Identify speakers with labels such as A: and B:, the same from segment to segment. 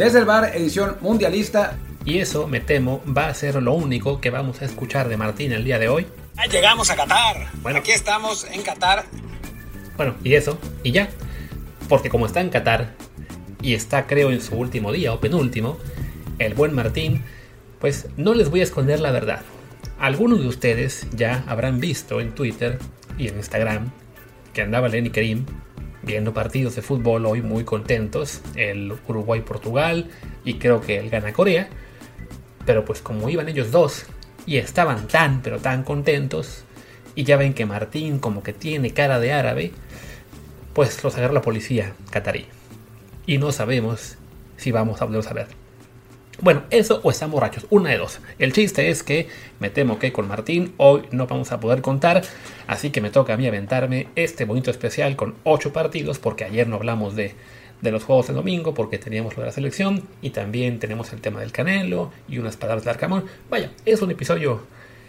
A: Desde el bar, edición mundialista.
B: Y eso, me temo, va a ser lo único que vamos a escuchar de Martín el día de hoy.
A: llegamos a Qatar. Bueno, aquí estamos en Qatar.
B: Bueno, y eso, y ya. Porque como está en Qatar, y está creo en su último día o penúltimo, el buen Martín, pues no les voy a esconder la verdad. Algunos de ustedes ya habrán visto en Twitter y en Instagram que andaba Lenny Karim viendo partidos de fútbol hoy muy contentos, el Uruguay-Portugal y creo que el Gana-Corea, pero pues como iban ellos dos y estaban tan pero tan contentos, y ya ven que Martín como que tiene cara de árabe, pues los agarra la policía catarí. Y no sabemos si vamos a volver a. Bueno, eso o están borrachos, una de dos. El chiste es que me temo que con Martín hoy no vamos a poder contar, así que me toca a mí aventarme este bonito especial con 8 partidos, porque ayer no hablamos de, de los juegos de domingo, porque teníamos lo de la selección, y también tenemos el tema del Canelo y unas palabras de Arcamón. Vaya, es un episodio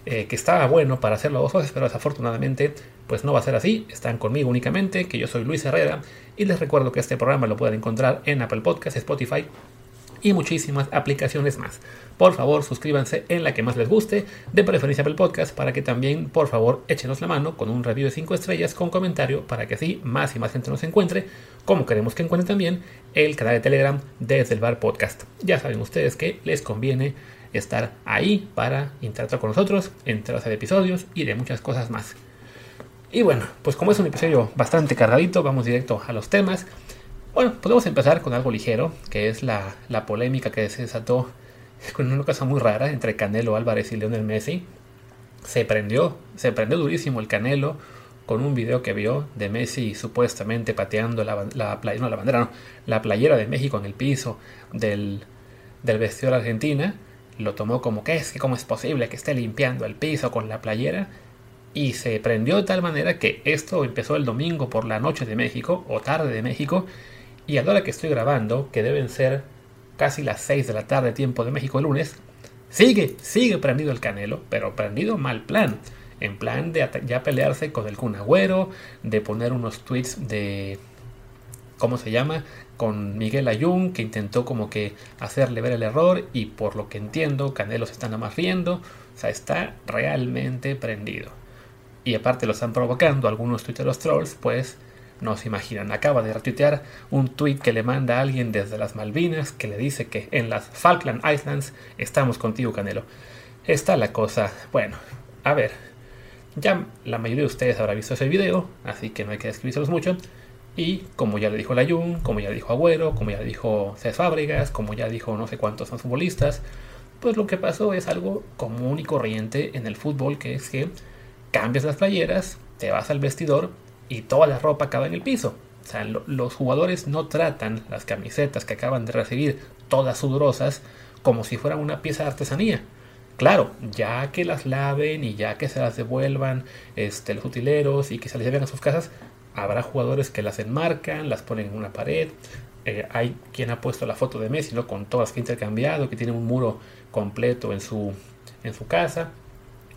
B: eh, que estaba bueno para hacerlo dos veces, pero desafortunadamente pues no va a ser así. Están conmigo únicamente, que yo soy Luis Herrera, y les recuerdo que este programa lo pueden encontrar en Apple Podcasts, Spotify, y muchísimas aplicaciones más. Por favor, suscríbanse en la que más les guste, de preferencia Apple Podcast, para que también, por favor, échenos la mano con un review de 5 estrellas con comentario para que así más y más gente nos encuentre, como queremos que encuentren también el canal de Telegram desde el Bar Podcast. Ya saben ustedes que les conviene estar ahí para interactuar con nosotros, enterarse de episodios y de muchas cosas más. Y bueno, pues como es un episodio bastante cargadito, vamos directo a los temas. Bueno, podemos empezar con algo ligero, que es la, polémica que se desató con una cosa muy rara entre Canelo Álvarez y Lionel Messi. Se prendió, se prendió durísimo el Canelo con un video que vio de Messi supuestamente pateando la, la, no, la bandera, no, la playera de México en el piso del, del vestidor Argentina. Lo tomó como que es, que cómo es posible que esté limpiando el piso con la playera. Y se prendió de tal manera que esto empezó el domingo por la noche de México o tarde de México y a la hora que estoy grabando, que deben ser casi las 6 de la tarde, tiempo de México el lunes, sigue, sigue prendido el Canelo, pero prendido mal plan. En plan de ya pelearse con el Kun Agüero, de poner unos tweets de. ¿Cómo se llama? Con Miguel Ayun, que intentó como que hacerle ver el error, y por lo que entiendo, Canelo se está nada más riendo. O sea, está realmente prendido. Y aparte lo están provocando algunos los trolls, pues no se imaginan, acaba de retuitear un tweet que le manda a alguien desde las Malvinas que le dice que en las Falkland Islands estamos contigo, Canelo. Está la cosa. Bueno, a ver. Ya la mayoría de ustedes habrá visto ese video, así que no hay que describirlos mucho. Y como ya le dijo Layun, como ya le dijo Agüero, como ya le dijo Cés Fábregas, como ya dijo no sé cuántos son futbolistas, pues lo que pasó es algo común y corriente en el fútbol, que es que cambias las playeras, te vas al vestidor y toda la ropa acaba en el piso. O sea, los jugadores no tratan las camisetas que acaban de recibir todas sudorosas como si fueran una pieza de artesanía. Claro, ya que las laven y ya que se las devuelvan este, los utileros y que se las lleven a sus casas, habrá jugadores que las enmarcan, las ponen en una pared. Eh, hay quien ha puesto la foto de Messi ¿no? con todas que ha intercambiado, que tiene un muro completo en su, en su casa.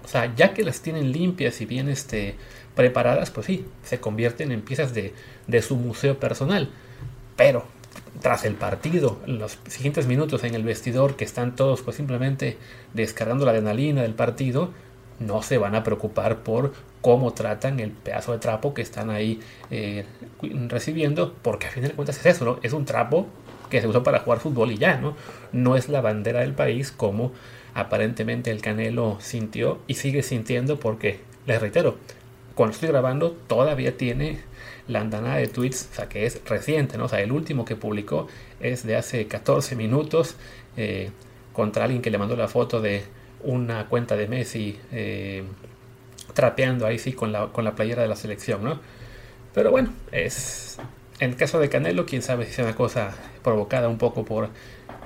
B: O sea, ya que las tienen limpias y bien este, preparadas, pues sí, se convierten en piezas de, su museo personal. Pero tras el partido, en los siguientes minutos en el vestidor, que están todos pues simplemente descargando la adrenalina del partido, no se van a preocupar por cómo tratan el pedazo de trapo que están ahí eh, recibiendo, porque a fin de cuentas es eso, ¿no? Es un trapo que se usó para jugar fútbol y ya, ¿no? No es la bandera del país como aparentemente el Canelo sintió y sigue sintiendo porque, les reitero, cuando estoy grabando todavía tiene la andanada de tweets, o sea que es reciente, ¿no? O sea, el último que publicó es de hace 14 minutos eh, contra alguien que le mandó la foto de una cuenta de Messi eh, trapeando ahí sí con la, con la playera de la selección, ¿no? Pero bueno, es en el caso de Canelo, quién sabe si es una cosa provocada un poco por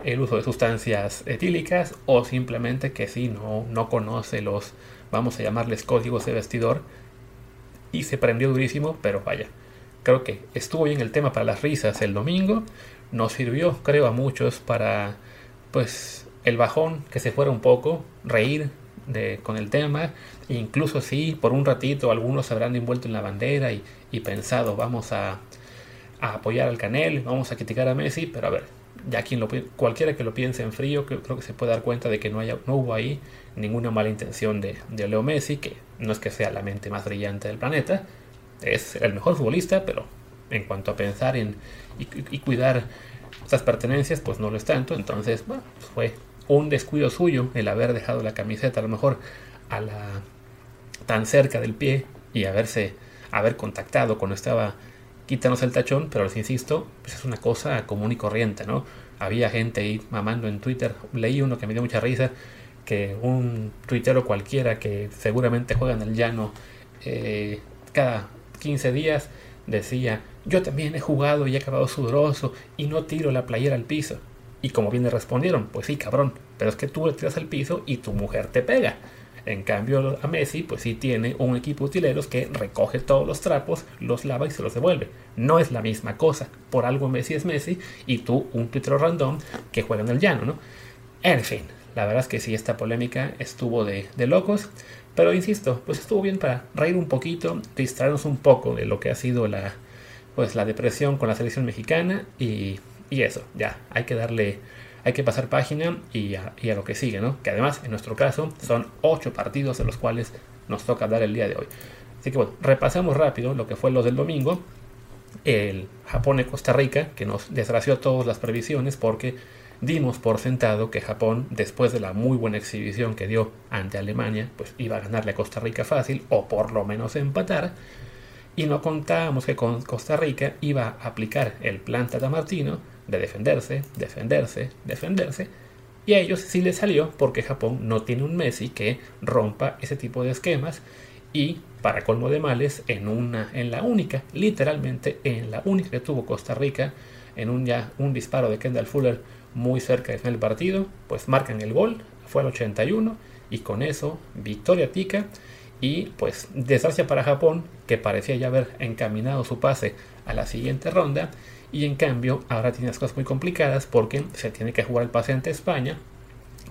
B: el uso de sustancias etílicas o simplemente que sí, no, no conoce los, vamos a llamarles códigos de vestidor y se prendió durísimo, pero vaya, creo que estuvo bien el tema para las risas el domingo, nos sirvió, creo, a muchos para, pues, el bajón, que se fuera un poco, reír de, con el tema, incluso si por un ratito algunos se habrán envuelto en la bandera y, pensado, vamos a, apoyar al Canel, vamos a criticar a Messi, pero a ver, ya quien lo, cualquiera que lo piense en frío, creo, que se puede dar cuenta de que no, haya, no hubo ahí ninguna mala intención de, de Leo Messi, que no es que sea la mente más brillante del planeta, es el mejor futbolista, pero en cuanto a pensar en, y, cuidar esas pertenencias, pues no lo es tanto. Entonces, bueno, pues fue un descuido suyo el haber dejado la camiseta a lo mejor a la tan cerca del pie y haberse haber contactado cuando estaba quítanos el tachón, pero les insisto, pues es una cosa común y corriente, ¿no? Había gente ahí mamando en Twitter, leí uno que me dio mucha risa, que un tuitero cualquiera que seguramente juega en el llano eh, cada 15 días decía, yo también he jugado y he acabado sudoroso y no tiro la playera al piso. Y como bien le respondieron, pues sí, cabrón, pero es que tú le tiras al piso y tu mujer te pega. En cambio, a Messi, pues sí tiene un equipo de utileros que recoge todos los trapos, los lava y se los devuelve. No es la misma cosa. Por algo Messi es Messi y tú un tuitero random que juega en el llano, ¿no? En fin, la verdad es que sí, esta polémica estuvo de, de locos. Pero insisto, pues estuvo bien para reír un poquito, distraernos un poco de lo que ha sido la, pues, la depresión con la selección mexicana y, y eso, ya, hay que darle, hay que pasar página y a, lo que sigue, ¿no? Que además, en nuestro caso, son ocho partidos de los cuales nos toca dar el día de hoy. Así que bueno, repasamos rápido lo que fue lo del domingo. El Japón y Costa Rica, que nos desgració todas las previsiones porque dimos por sentado que Japón, después de la muy buena exhibición que dio ante Alemania, pues iba a ganarle a Costa Rica fácil, o por lo menos empatar, y no contábamos que con Costa Rica iba a aplicar el plan Tata Martino de defenderse, defenderse, defenderse, y a ellos sí les salió porque Japón no tiene un Messi que rompa ese tipo de esquemas y para colmo de males en una en la única, literalmente en la única que tuvo Costa Rica en un ya un disparo de Kendall Fuller muy cerca del final del partido, pues marcan el gol, fue al 81 y con eso victoria tica y pues desgracia para Japón que parecía ya haber encaminado su pase a la siguiente ronda y en cambio ahora tiene las cosas muy complicadas porque se tiene que jugar el pase ante España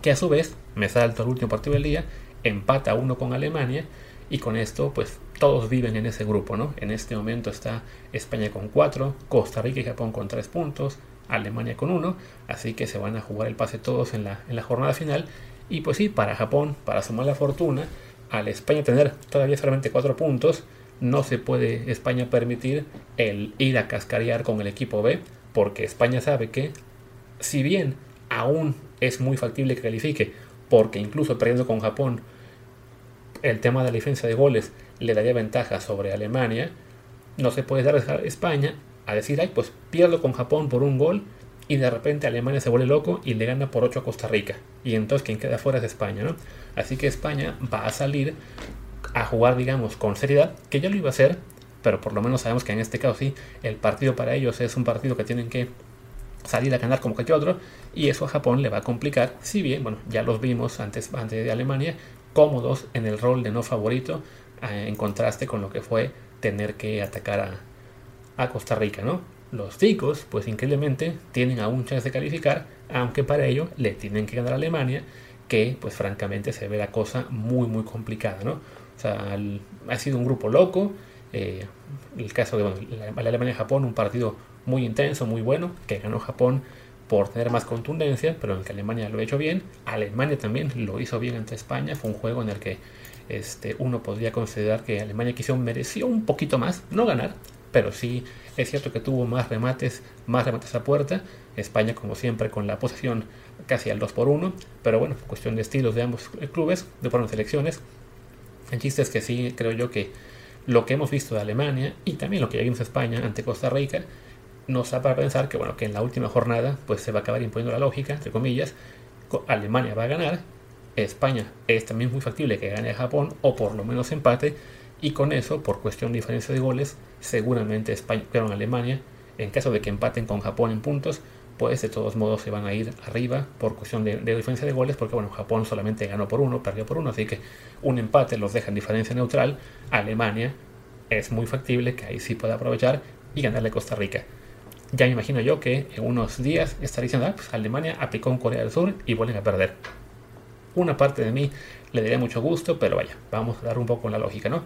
B: que a su vez me salto el último partido del día empata uno con Alemania y con esto pues todos viven en ese grupo, ¿no? En este momento está España con 4, Costa Rica y Japón con 3 puntos, Alemania con uno, así que se van a jugar el pase todos en la, en la jornada final. Y pues sí, para Japón, para su mala fortuna, al España tener todavía solamente cuatro puntos, no se puede España permitir el ir a cascarear con el equipo B, porque España sabe que, si bien aún es muy factible que califique, porque incluso perdiendo con Japón, el tema de la diferencia de goles le daría ventaja sobre Alemania, no se puede dar España a decir, ay, pues pierdo con Japón por un gol y de repente Alemania se vuelve loco y le gana por 8 a Costa Rica. Y entonces quien queda fuera es España, ¿no? Así que España va a salir a jugar, digamos, con seriedad, que ya lo iba a hacer, pero por lo menos sabemos que en este caso sí, el partido para ellos es un partido que tienen que salir a ganar como cualquier otro, y eso a Japón le va a complicar, si bien, bueno, ya los vimos antes, antes de Alemania, cómodos en el rol de no favorito, eh, en contraste con lo que fue tener que atacar a, a Costa Rica, ¿no? Los ticos, pues increíblemente, tienen aún chance de calificar, aunque para ello le tienen que ganar a Alemania, que pues francamente se ve la cosa muy muy complicada, ¿no? O sea, ha sido un grupo loco, eh, el caso de bueno, la, Alemania-Japón, un partido muy intenso, muy bueno, que ganó Japón por tener más contundencia, pero en que Alemania lo ha hecho bien, Alemania también lo hizo bien ante España, fue un juego en el que este, uno podría considerar que Alemania quizá mereció un poquito más, no ganar, pero sí es cierto que tuvo más remates, más remates a puerta. España, como siempre, con la posesión casi al 2 por 1, pero bueno, cuestión de estilos de ambos clubes, de por selecciones. El chiste es que sí, creo yo que lo que hemos visto de Alemania y también lo que ya vimos de España ante Costa Rica nos da para pensar que bueno que en la última jornada pues se va a acabar imponiendo la lógica entre comillas Alemania va a ganar España es también muy factible que gane a Japón o por lo menos empate y con eso, por cuestión de diferencia de goles, seguramente España, pero en Alemania, en caso de que empaten con Japón en puntos, pues de todos modos se van a ir arriba por cuestión de, diferencia de goles, porque bueno, Japón solamente ganó por uno, perdió por uno, así que un empate los deja en diferencia neutral. Alemania es muy factible que ahí sí pueda aprovechar y ganarle a Costa Rica. Ya me imagino yo que en unos días estaría diciendo, ah, pues Alemania aplicó en Corea del Sur y vuelven a perder. Una parte de mí le daría mucho gusto, pero vaya, vamos a dar un poco la lógica, ¿no?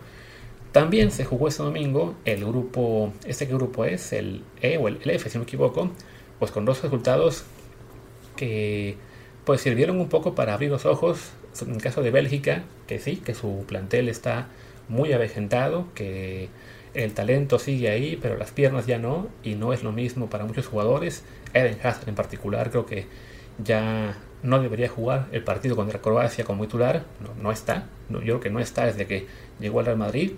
B: También se jugó este domingo el grupo, ¿este qué grupo es? El E o el, F, si no me equivoco, pues con dos resultados que pues sirvieron un poco para abrir los ojos. En el caso de Bélgica, que sí, que su plantel está muy avejentado, que el talento sigue ahí, pero las piernas ya no, y no es lo mismo para muchos jugadores. Eden Hazard en particular creo que ya no debería jugar el partido contra Croacia como titular, no, no está, yo creo que no está desde que llegó al Real Madrid.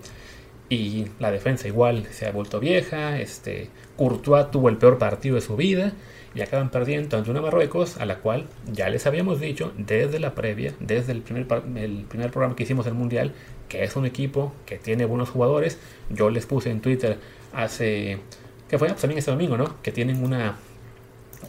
B: Y la defensa igual se ha vuelto vieja, este, Courtois tuvo el peor partido de su vida y acaban perdiendo ante una Marruecos a la cual ya les habíamos dicho desde la previa, desde el primer, el primer programa que hicimos del Mundial, que es un equipo que tiene buenos jugadores. Yo les puse en Twitter hace, que fue? También este domingo, ¿no? Que tienen una,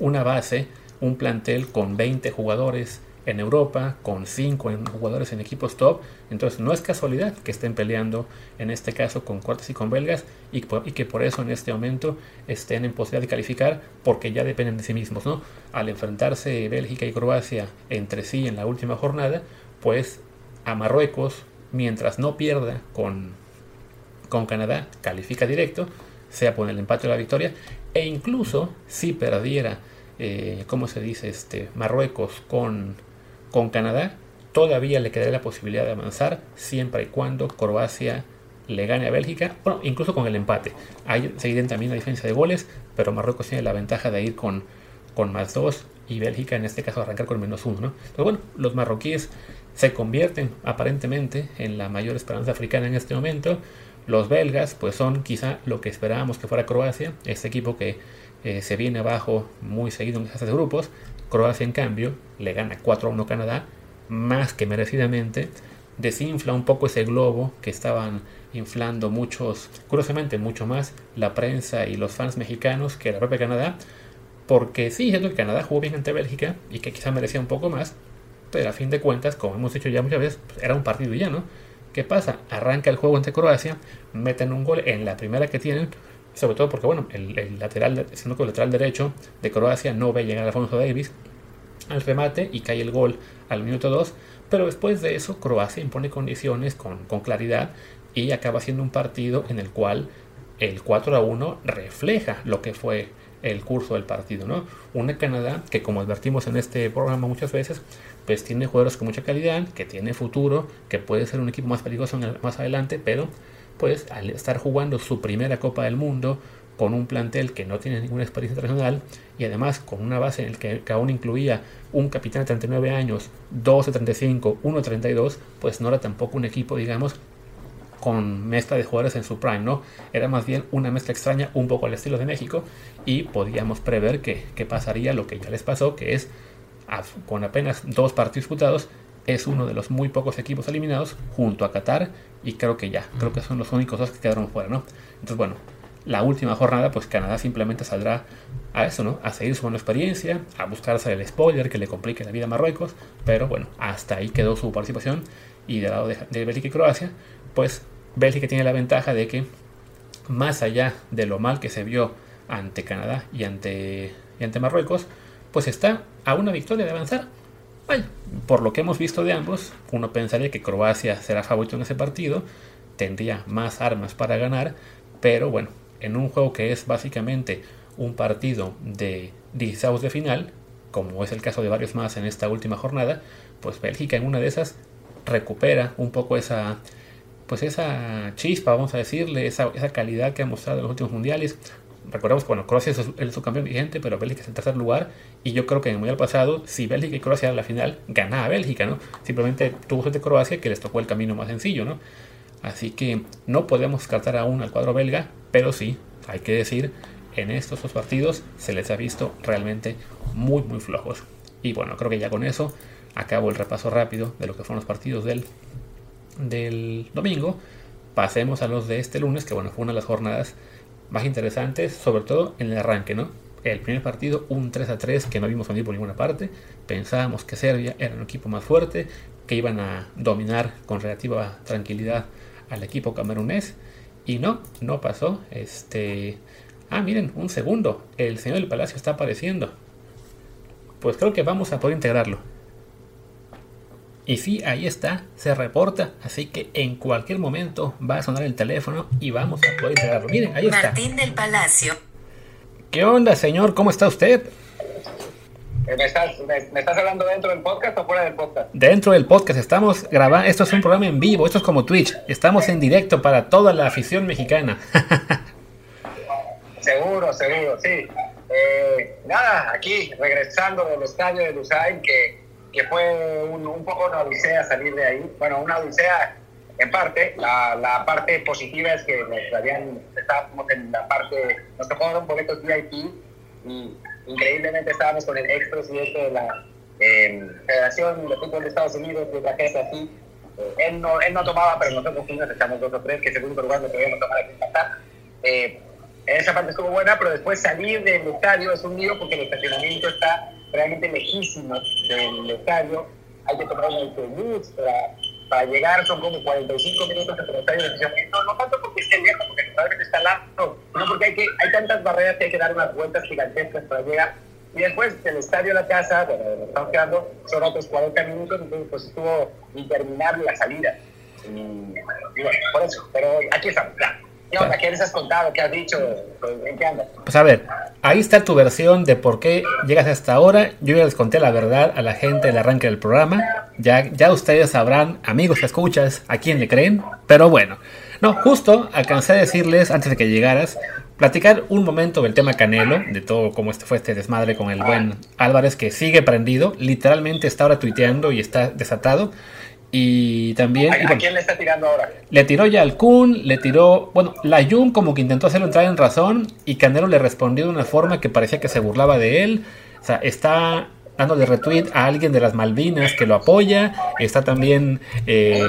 B: una base, un plantel con 20 jugadores en Europa, con 5 jugadores en equipos top. Entonces no es casualidad que estén peleando en este caso con cuartos y con belgas y, que por eso en este momento estén en posibilidad de calificar porque ya dependen de sí mismos. ¿no? Al enfrentarse Bélgica y Croacia entre sí en la última jornada, pues a Marruecos, mientras no pierda con, con Canadá, califica directo, sea por el empate o la victoria, e incluso si perdiera, eh, ¿cómo se dice? Este, Marruecos con con Canadá todavía le quedaría la posibilidad de avanzar siempre y cuando Croacia le gane a Bélgica, bueno, incluso con el empate. Hay seguirán también la diferencia de goles, pero Marruecos tiene la ventaja de ir con, con más dos y Bélgica en este caso arrancar con menos uno. ¿no? Pero bueno, los marroquíes se convierten aparentemente en la mayor esperanza africana en este momento. Los belgas pues son quizá lo que esperábamos que fuera Croacia, este equipo que eh, se viene abajo muy seguido en de grupos, Croacia, en cambio, le gana 4 a 1 Canadá, más que merecidamente. Desinfla un poco ese globo que estaban inflando muchos, curiosamente mucho más la prensa y los fans mexicanos que la propia Canadá, porque sí, es que Canadá jugó bien ante Bélgica y que quizá merecía un poco más, pero a fin de cuentas, como hemos dicho ya muchas veces, pues, era un partido ya, ¿no? ¿Qué pasa? Arranca el juego ante Croacia, meten un gol en la primera que tienen, sobre todo porque, bueno, el, lateral, siendo que el lateral derecho de Croacia no ve llegar a Alfonso Davis al remate y cae el gol al minuto 2. Pero después de eso, Croacia impone condiciones con, con claridad y acaba siendo un partido en el cual el 4 a 1 refleja lo que fue el curso del partido, ¿no? Una Canadá que como advertimos en este programa muchas veces, pues tiene jugadores con mucha calidad, que tiene futuro, que puede ser un equipo más peligroso más adelante, pero pues al estar jugando su primera Copa del Mundo con un plantel que no tiene ninguna experiencia internacional y además con una base en el que, aún incluía un capitán de 39 años, 2 de 35, 1 de 32, pues no era tampoco un equipo, digamos, con mezcla de jugadores en su prime, ¿no? Era más bien una mezcla extraña, un poco al estilo de México, y podíamos prever que, que pasaría lo que ya les pasó, que es con apenas dos partidos disputados, es uno de los muy pocos equipos eliminados junto a Qatar y creo que ya, creo que son los únicos dos que quedaron fuera, ¿no? Entonces, bueno, la última jornada, pues Canadá simplemente saldrá a eso, ¿no? A seguir su buena experiencia, a buscar hacer el spoiler que le complique la vida a Marruecos, pero bueno, hasta ahí quedó su participación y del lado de, de Bélgica y Croacia, pues Bélgica tiene la ventaja de que más allá de lo mal que se vio ante Canadá y ante, y ante Marruecos, pues está a una victoria de avanzar por lo que hemos visto de ambos, uno pensaría que Croacia será favorito en ese partido, tendría más armas para ganar, pero bueno, en un juego que es básicamente un partido de 16 de final, como es el caso de varios más en esta última jornada, pues Bélgica en una de esas recupera un poco esa pues esa chispa, vamos a decirle, esa, esa calidad que ha mostrado en los últimos mundiales, recordemos que bueno, Croacia es el subcampeón vigente, pero Bélgica es el tercer lugar. Y yo creo que en el mundial pasado, si Bélgica y Croacia en la final, ganaba Bélgica, ¿no? Simplemente tuvo gente Croacia que les tocó el camino más sencillo, ¿no? Así que no podemos descartar aún al cuadro belga, pero sí, hay que decir, en estos dos partidos se les ha visto realmente muy, muy flojos. Y bueno, creo que ya con eso acabo el repaso rápido de lo que fueron los partidos del, del domingo. Pasemos a los de este lunes, que bueno, fue una de las jornadas más interesantes, sobre todo en el arranque, ¿no? El primer partido, un 3 a 3 que no vimos venir por ninguna parte. Pensábamos que Serbia era un equipo más fuerte, que iban a dominar con relativa tranquilidad al equipo camerunés. Y no, no pasó. Este. Ah, miren, un segundo. El señor del palacio está apareciendo. Pues creo que vamos a poder integrarlo. Y sí, ahí está, se reporta, así que en cualquier momento va a sonar el teléfono y vamos a poder integrarlo. Miren, ahí está.
C: Martín del Palacio.
B: ¿Qué onda, señor? ¿Cómo está usted?
A: Eh, ¿Me estás, me, estás, hablando dentro del podcast o fuera del podcast?
B: Dentro del podcast. Estamos grabando. Esto es un programa en vivo. Esto es como Twitch. Estamos en directo para toda la afición mexicana.
A: seguro, seguro, sí. Eh, nada, aquí regresando del estadio de Lusain, que, que fue un, un, poco una odisea salir de ahí. Bueno, una odisea en parte. La, la parte positiva es que nos habían, estábamos en la parte, nos tocó dar un boleto VIP y increíblemente estábamos con el ex presidente de la eh, Federación de Fútbol de Estados Unidos, de la gente así. Eh, él, no, él no tomaba, pero nosotros sí nos echamos dos o tres, que segundo lugar no podíamos tomar aquí en eh, esa parte estuvo buena, pero después salir del estadio es un lío porque el estacionamiento está realmente lejísimo del estadio. Hay que tomar un autobús para, para llegar, son como 45 minutos entre el estadio de estacionamiento. No tanto porque esté lejos, porque realmente está largo, no porque hay, que, hay tantas barreras que hay que dar unas vueltas gigantescas para llegar. Y después del estadio a la casa, bueno, estamos quedando, son otros 40 minutos, entonces pues estuvo interminable la salida. Y, y bueno, por eso, pero aquí estamos, ya. ¿Qué les has contado? ¿Qué has dicho?
B: Pues a ver, ahí está tu versión de por qué llegas hasta ahora. Yo ya les conté la verdad a la gente del arranque del programa. Ya, ya ustedes sabrán, amigos escuchas, a quién le creen. Pero bueno, no, justo alcancé a decirles antes de que llegaras, platicar un momento del tema Canelo, de todo cómo este fue este desmadre con el buen Álvarez que sigue prendido. Literalmente está ahora tuiteando y está desatado. Y también.
A: ¿A,
B: y bueno,
A: ¿A, quién le está tirando ahora?
B: Le tiró ya al Kun, le tiró. Bueno, la Jun como que intentó hacerlo entrar en razón. Y Canelo le respondió de una forma que parecía que se burlaba de él. O sea, está dándole retweet a alguien de las Malvinas que lo apoya. Está también eh,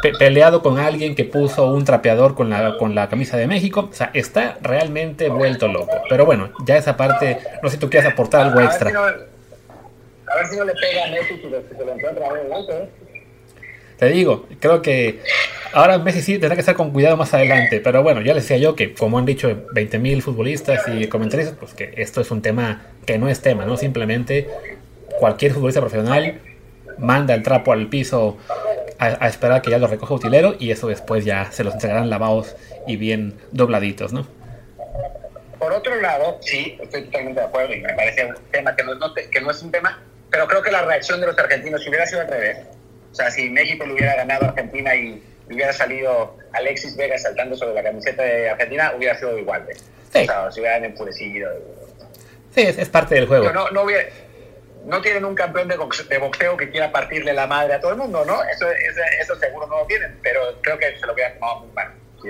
B: pe peleado con alguien que puso un trapeador con la, con la camisa de México. O sea, está realmente vuelto loco. Pero bueno, ya esa parte. No sé si tú quieres aportar algo
A: a
B: extra.
A: Ver si no, a ver si no le pega a Messi si se lo encuentra adelante, ¿eh?
B: Te digo, creo que ahora Messi sí tendrá que estar con cuidado más adelante. Pero bueno, ya les decía yo que, como han dicho 20.000 futbolistas y comentaristas, pues que esto es un tema que no es tema, ¿no? Simplemente cualquier futbolista profesional manda el trapo al piso a, esperar que ya lo recoja utilero y eso después ya se los entregarán lavados y bien dobladitos, ¿no?
A: Por otro lado, sí, estoy totalmente de acuerdo y me parece un tema que no, que no es un tema, pero creo que la reacción de los argentinos, si hubiera sido al revés, o sea, si México le hubiera ganado a Argentina y hubiera salido Alexis Vega saltando sobre la camiseta de Argentina, hubiera sido igual. ¿eh?
B: Sí.
A: O sea, se hubieran enfurecido.
B: Sí, es, es parte del juego.
A: No, no, hubiera, no tienen un campeón de boxeo, de boxeo, que quiera partirle la madre a todo el mundo, ¿no? Eso, eso, eso seguro no lo tienen, pero creo que se lo hubieran tomado muy mal. Si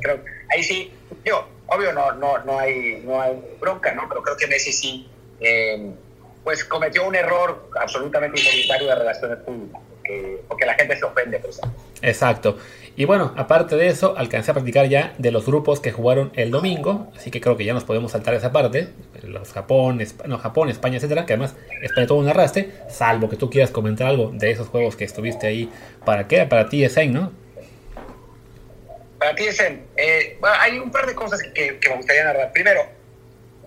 A: creo, ahí sí, yo, obvio no, no, no, hay, no hay bronca, ¿no? Pero creo que Messi sí, eh, pues cometió un error absolutamente involuntario de relaciones públicas porque, porque la gente se ofende por eso.
B: Exacto. Y bueno, aparte de eso, alcancé a practicar ya de los grupos que jugaron el domingo, así que creo que ya nos podemos saltar esa parte. Los Japón, Esp no, Japón España, etcétera, que además España todo un arrastre, salvo que tú quieras comentar algo de esos juegos que estuviste ahí. ¿Para qué? Para ti, Esen, ¿no?
A: Para ti, Esen, eh, bueno, hay un par de cosas que, que me gustaría narrar. Primero,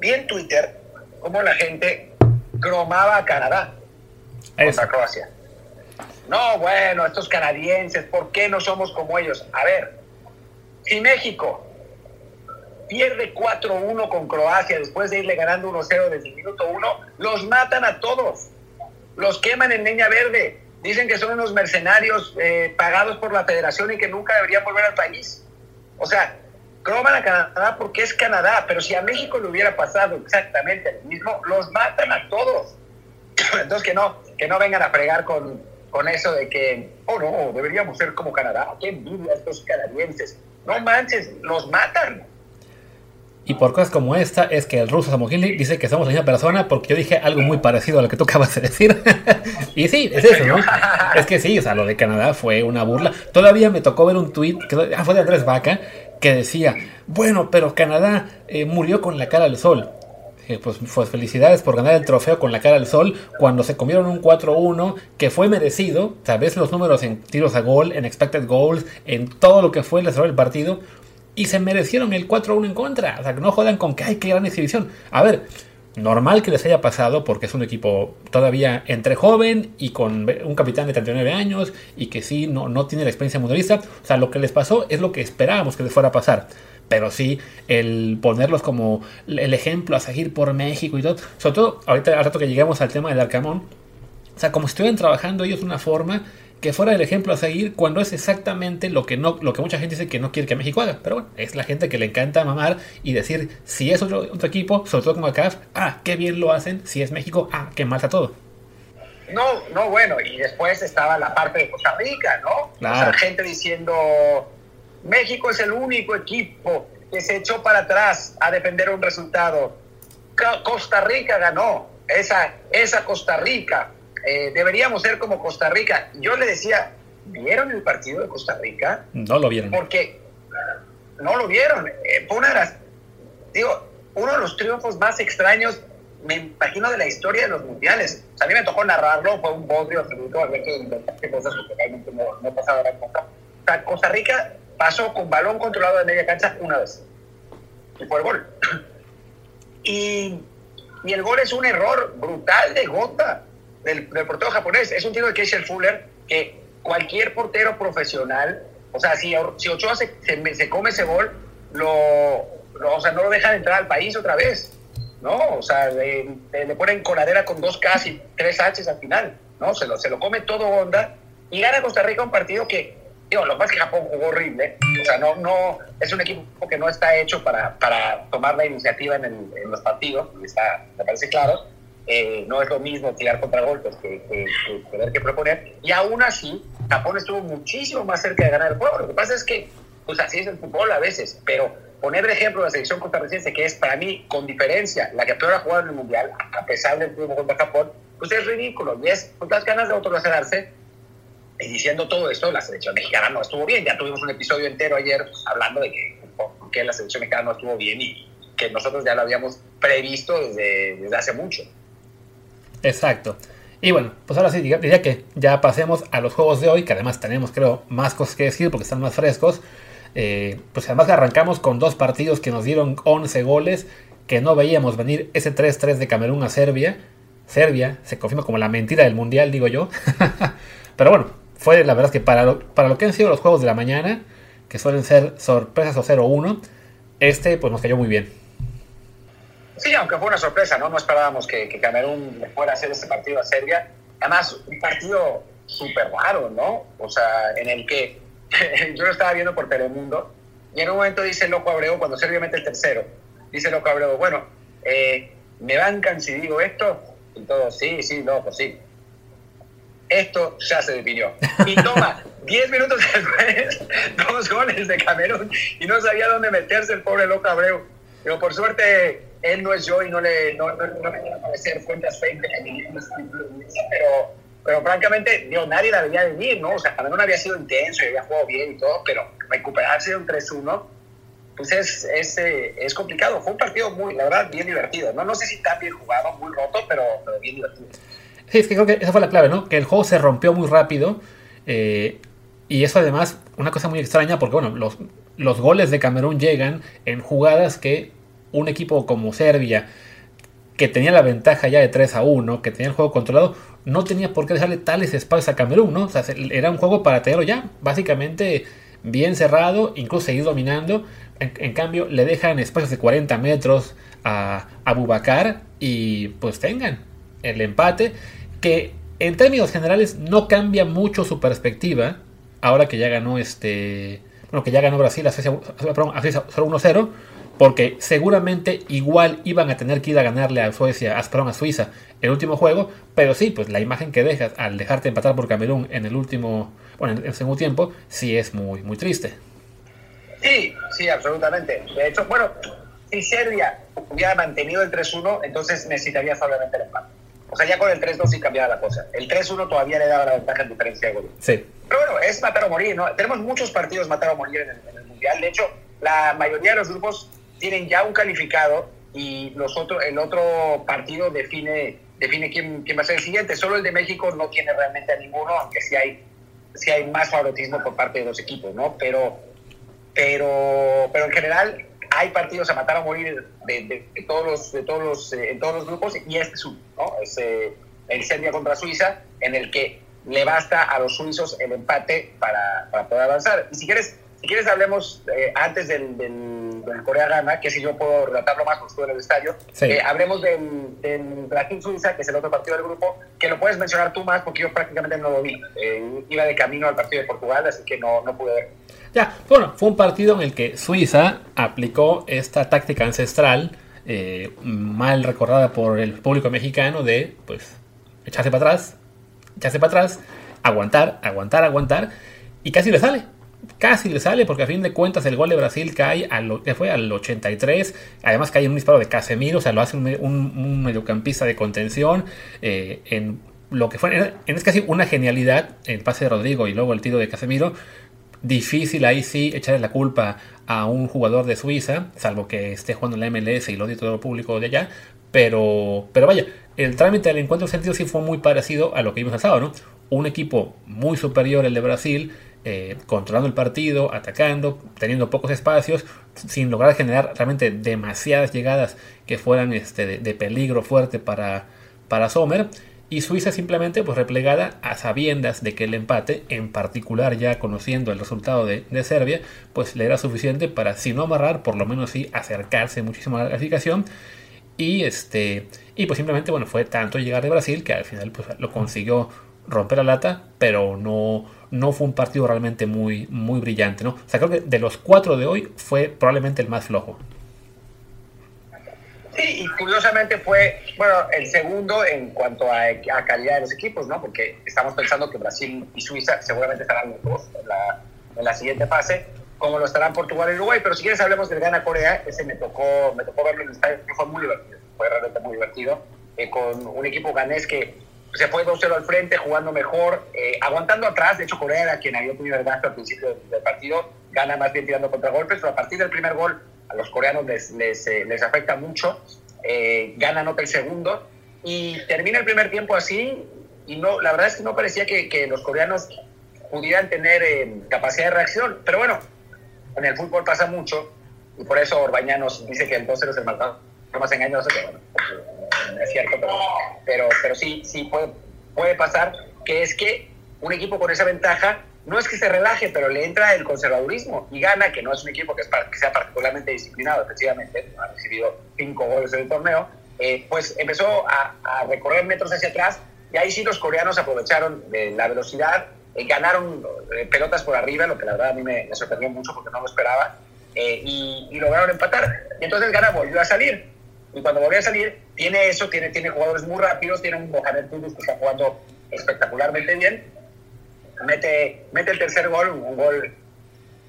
A: vi en Twitter cómo la gente cromaba a Canadá contra Croacia. No, bueno, estos canadienses, ¿por qué no somos como ellos? A ver, si México pierde 4-1 con Croacia después de irle ganando 1-0 desde el minuto 1, los matan a todos. Los queman en leña verde. Dicen que son unos mercenarios eh, pagados por la federación y que nunca deberían volver al país. O sea, croman a Canadá porque es Canadá, pero si a México le hubiera pasado exactamente lo mismo, los matan a todos. Entonces que no, que no vengan a fregar con, con eso de que, oh no, deberíamos ser como Canadá. ¡Qué envidia estos canadienses! No manches, los matan.
B: Y por cosas como esta es que el ruso Samohili dice que somos la misma persona porque yo dije algo muy parecido a lo que tú acabas de decir. y sí, es eso, ¿no? es que sí, o sea, lo de Canadá fue una burla. Todavía me tocó ver un tweet que ah, fue de Andrés Vaca que decía, bueno, pero Canadá eh, murió con la cara al sol. Eh, pues, pues, felicidades por ganar el trofeo con la cara al sol cuando se comieron un 4-1 que fue merecido. Tal vez los números en tiros a gol, en expected goals, en todo lo que fue el desarrollo del partido. Y se merecieron el 4-1 en contra. O sea, que no jodan con que hay que gran exhibición. A ver, normal que les haya pasado porque es un equipo todavía entre joven y con un capitán de 39 años y que sí, no, no tiene la experiencia mundialista. O sea, lo que les pasó es lo que esperábamos que les fuera a pasar. Pero sí el ponerlos como el ejemplo a seguir por México y todo. Sobre todo, ahorita al rato que lleguemos al tema del Arcamón, o sea, como si estuvieran trabajando ellos de una forma que fuera el ejemplo a seguir cuando es exactamente lo que no lo que mucha gente dice que no quiere que México haga. Pero bueno, es la gente que le encanta mamar y decir, si es otro, otro equipo, sobre todo como acá, ah, qué bien lo hacen, si es México, ah, qué mal está todo.
A: No, no, bueno, y después estaba la parte de Costa Rica, ¿no?
B: Claro.
A: O sea, gente diciendo, México es el único equipo que se echó para atrás a defender un resultado. Co- Costa Rica ganó, esa, esa Costa Rica. Eh, deberíamos ser como Costa Rica. Yo le decía, ¿vieron el partido de Costa Rica?
B: No lo vieron.
A: Porque no lo vieron. Eh, fue una de las, digo, uno de los triunfos más extraños, me imagino, de la historia de los mundiales. O sea, a mí me tocó narrarlo, fue un bodrio absoluto, a ver que cosas porque realmente no, no pasaba Costa Rica pasó con balón controlado de media cancha una vez. Y fue el gol. Y, y el gol es un error brutal de gota del, portero japonés. Es un tiro de Keisel Fuller que cualquier portero profesional, o sea, si, si Ochoa se, se, come ese gol, lo, lo- o sea, no lo dejan entrar al país otra vez, ¿no? O sea, le, le- le ponen coladera con dos Ks y tres Hs al final, ¿no? Se lo, se lo come todo onda y gana Costa Rica un partido que, digo, lo más que Japón jugó horrible, o sea, no, no, es un equipo que no está hecho para, para tomar la iniciativa en, el- en los partidos, está, me parece claro, eh, no es lo mismo tirar contragolpes que, que, que tener que proponer. Y aún así, Japón estuvo muchísimo más cerca de ganar el juego. Lo que pasa es que, pues así es el fútbol a veces, pero poner de ejemplo la selección costarricense, que es para mí, con diferencia, la que peor ha jugado en el Mundial, a pesar del triunfo contra Japón, pues es ridículo. Y es pues, las ganas de autolacerarse. Y diciendo todo esto, la selección mexicana no estuvo bien. Ya tuvimos un episodio entero ayer hablando de que por la selección mexicana no estuvo bien y que nosotros ya lo habíamos previsto desde, desde hace mucho.
B: Exacto. Y bueno, pues ahora sí, diría- diría que ya pasemos a los juegos de hoy, que además tenemos, creo, más cosas que decir porque están más frescos. Eh, pues además arrancamos con dos partidos que nos dieron 11 goles, que no veíamos venir ese 3-3 de Camerún a Serbia. Serbia se confirma como la mentira del Mundial, digo yo. Pero bueno, fue la verdad que para lo, para lo que han sido los juegos de la mañana, que suelen ser sorpresas o 0-1, este pues nos cayó muy bien.
A: Sí, aunque fue una sorpresa, ¿no? No esperábamos que, que Camerún le fuera a hacer este partido a Serbia. Además, un partido súper raro, ¿no? O sea, en el que yo lo estaba viendo por Telemundo y en un momento dice Loco Abreu, cuando Serbia mete el tercero, dice Loco Abreu, bueno, eh, ¿me bancan si digo esto? Y todos, sí, sí, no, pues sí. Esto ya se definió. Y toma, 10 minutos después, dos goles de Camerún y no sabía dónde meterse el pobre Loco Abreu. Pero por suerte, él no es yo y no le no, no, no me quiero aparecer cuentas fake pero, pero francamente, digo, nadie la veía venir, ¿no? O sea, Camerún había sido intenso y había jugado bien y todo, pero recuperarse de un 3-1, pues es, es, eh, es complicado. Fue un partido muy, la verdad, bien divertido, ¿no? No sé si tan bien jugado, muy roto, pero, pero bien divertido.
B: Sí, es que creo que esa fue la clave, ¿no? Que el juego se rompió muy rápido. eh, y eso además, una cosa muy extraña, porque bueno, los, los goles de Camerún llegan en jugadas que un equipo como Serbia, que tenía la ventaja ya de 3 a 1, que tenía el juego controlado, no tenía por qué dejarle tales espacios a Camerún, ¿no? O sea, se- era un juego para tenerlo ya, básicamente bien cerrado, incluso seguir dominando. En, en cambio, le dejan espacios de 40 metros a, a Bubacar y pues tengan el empate, que en términos generales no cambia mucho su perspectiva, ahora que ya ganó este, bueno, que ya ganó Brasil a Suecia, a Suiza solo 1-0, porque seguramente igual iban a tener que ir a ganarle a Suecia, a, a Suiza el último juego, pero sí, pues la imagen que dejas al dejarte empatar por Camerún en el último, bueno, en el segundo tiempo, sí es muy, muy triste.
A: Sí, sí, absolutamente. De hecho, bueno, si Serbia hubiera mantenido el 3-1, entonces necesitaría solamente el empate. O sea, ya con el 3-2 sí cambiaba la cosa. El 3-1 todavía le daba la ventaja en diferencia de goles.
B: Sí.
A: Pero bueno, es matar o morir, ¿no? Tenemos muchos partidos matar o morir en el, en el Mundial. De hecho, la mayoría de los grupos tienen ya un calificado y los otro, el otro partido define, define quién, quién va a ser el siguiente. Solo el de México no tiene realmente a ninguno, aunque sí hay, sí hay más favoritismo por parte de los equipos, ¿no? Pero, pero, pero en general hay partidos a matar o morir de, de- de todos los, de todos los, eh, en todos los grupos y este es uno, ¿no? Es eh, el Serbia contra Suiza, en el que le basta a los suizos el empate para, para poder avanzar. Y si quieres, si quieres hablemos eh, antes del, del, Corea-Gana, que si yo puedo relatarlo más, pues tú en el estadio. Eh, hablemos del, del Brasil-Suiza, que es el otro partido del grupo, que lo puedes mencionar tú más porque yo prácticamente no lo vi. Eh, iba de camino al partido de Portugal, así que no, no pude ver.
B: Ya, bueno, fue un partido en el que Suiza aplicó esta táctica ancestral, eh, mal recordada por el público mexicano, de pues echarse para atrás, echarse para atrás, aguantar, aguantar, aguantar, y casi le sale casi le sale porque a fin de cuentas el gol de Brasil cae a lo que fue al 83 además cae en un disparo de Casemiro o sea lo hace un, mediocampista de contención eh, en lo que fue en, es casi una genialidad el pase de Rodrigo y luego el tiro de Casemiro. Difícil ahí sí echarle la culpa a un jugador de Suiza salvo que esté jugando en la MLS y lo odie todo el público de allá pero pero vaya el trámite del encuentro sentido sí fue muy parecido a lo que vimos el sábado no un equipo muy superior el de Brasil eh, controlando el partido, atacando, teniendo pocos espacios, sin lograr generar realmente demasiadas llegadas que fueran este, de, peligro fuerte para, para Sommer. Y Suiza simplemente pues replegada a sabiendas de que el empate, en particular ya conociendo el resultado de, Serbia, pues le era suficiente para, si no amarrar, por lo menos sí acercarse muchísimo a la clasificación. Y este. Y pues simplemente, bueno, fue tanto llegar de Brasil que al final pues, lo consiguió romper la lata, pero no, no fue un partido realmente muy, muy brillante, ¿no? O sea, creo que de los cuatro de hoy fue probablemente el más flojo.
A: Sí, y curiosamente fue, bueno, el segundo en cuanto a, calidad de los equipos, ¿no? Porque estamos pensando que Brasil y Suiza seguramente estarán los dos en la, en la siguiente fase, como lo estarán Portugal y Uruguay. Pero si quieres hablemos del Gana Corea, ese me tocó, me tocó verlo en el estadio, fue muy divertido, fue realmente muy divertido, eh, con un equipo ganés que se fue 2-0 al frente, jugando mejor, eh, aguantando atrás. De hecho, Corea era quien había tenido el gasto al principio del partido, gana más bien tirando contragolpes, pero a partir del primer gol a los coreanos les, les, eh, les afecta mucho. Eh, gana nota el segundo y termina el primer tiempo así. Y no, la verdad es que no parecía que, que los coreanos pudieran tener capacidad de reacción. Pero bueno, en el fútbol pasa mucho y por eso Orbañanos dice que el 2-0 es el marcador más engañoso, que bueno, es cierto, pero, pero, sí, sí puede, puede pasar, que es que un equipo con esa ventaja no es que se relaje, pero le entra el conservadurismo y gana, que no es un equipo que, es, que sea particularmente disciplinado efectivamente, ha recibido cinco goles en el torneo, eh, pues empezó a, recorrer metros hacia atrás y ahí sí los coreanos aprovecharon de la velocidad, eh, ganaron eh, pelotas por arriba, lo que la verdad a mí me, sorprendió mucho porque no lo esperaba, y, y, lograron empatar. Y entonces Gana volvió a salir. Y cuando volvió a salir, tiene eso, tiene, tiene jugadores muy rápidos, tiene un Mohamed Kudus que está jugando espectacularmente bien. Mete, mete el tercer gol, un gol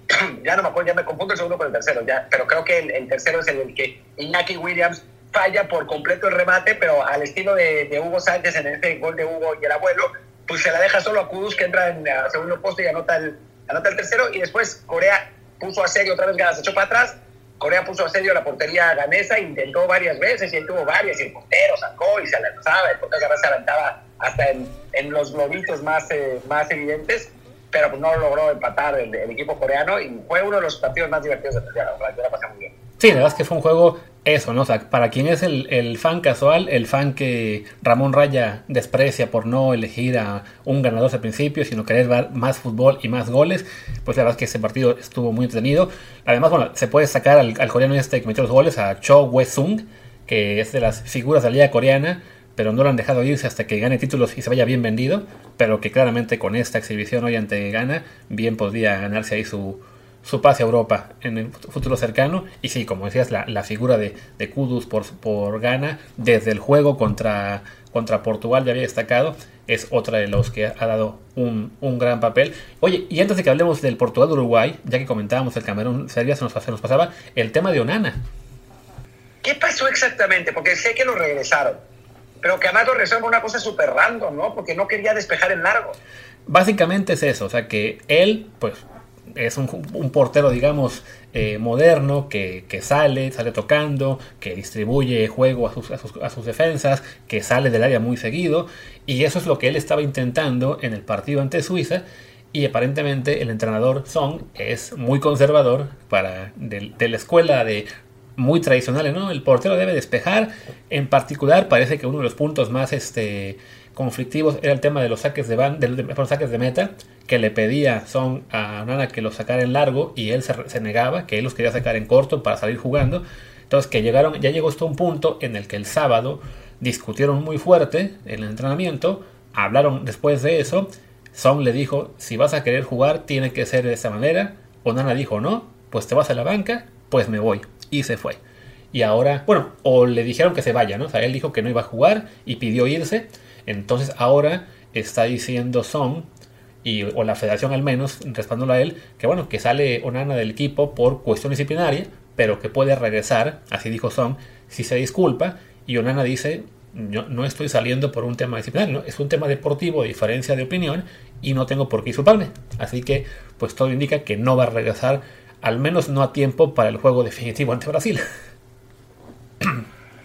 A: ya no me acuerdo, ya me confundo el segundo con el tercero, ya, pero creo que el, tercero es el, que Iñaki Williams falla por completo el remate, pero al estilo de, Hugo Sánchez en este gol de Hugo y el abuelo, pues se la deja solo a Kudus que entra en el segundo poste y anota el, anota el tercero, y después Corea puso a serio otra vez ganas, echó para atrás, Corea puso a serio la portería ganesa, intentó varias veces y él tuvo varias, y el portero sacó y se lanzaba, el portero se aventaba hasta en, en los globitos más, eh, más evidentes, pero pues no logró empatar el, equipo coreano y fue uno de los partidos más divertidos de la temporada, muy bien.
B: Sí, la verdad es que fue un juego eso, ¿no? O sea, para quien es el, fan casual, el fan que Ramón Raya desprecia por no elegir a un ganador al principio, sino querer ver más fútbol y más goles, pues la verdad es que ese partido estuvo muy entretenido. Además, bueno, se puede sacar al, coreano este que metió los goles, a Cho We-sung, que es de las figuras de la liga coreana, pero no lo han dejado irse hasta que gane títulos y se vaya bien vendido, pero que claramente con esta exhibición hoy ante Gana, bien podría ganarse ahí su, su pase a Europa en el futuro cercano. Y sí, como decías, la, figura de, de Kudus por, por Ghana desde el juego contra, contra Portugal ya había destacado. Es otra de los que ha dado un, gran papel. Oye, y antes de que hablemos del Portugal-Uruguay, ya que comentábamos el Camerún-Serbia, se nos, se nos pasaba el tema de Onana.
A: ¿Qué pasó exactamente? Porque sé que lo regresaron. Pero que además lo regresaron una cosa súper random, ¿no? Porque no quería despejar el largo.
B: Básicamente es eso, o sea que él, pues es un, portero, digamos, eh, moderno que, sale, sale tocando, que distribuye juego a sus, a, sus, defensas, que sale del área muy seguido. Y eso es lo que él estaba intentando en el partido ante Suiza. Y aparentemente el entrenador Song es muy conservador para de, la escuela de muy tradicionales, ¿no? El portero debe despejar. En particular, parece que uno de los puntos más este, conflictivos era el tema de los saques de van, de, saques de meta, que le pedía Son a Nana que los sacara en largo y él se, negaba, que él los quería sacar en corto para salir jugando. Entonces que llegaron, ya llegó hasta un punto en el que el sábado discutieron muy fuerte en el entrenamiento, hablaron después de eso, Son le dijo, si vas a querer jugar tiene que ser de esa manera, o Nana dijo, no, pues te vas a la banca, pues me voy, y se fue. Y ahora, bueno, o le dijeron que se vaya, ¿no? O sea, él dijo que no iba a jugar y pidió irse, entonces ahora está diciendo Son, y, o la federación al menos, respaldándolo a él, que bueno, que sale Onana del equipo por cuestión disciplinaria, pero que puede regresar, así dijo Son, si se disculpa, y Onana dice, yo no estoy saliendo por un tema disciplinario, es un tema deportivo, diferencia de opinión, y no tengo por qué disculparme. Así que, pues todo indica que no va a regresar, al menos no a tiempo para el juego definitivo ante Brasil.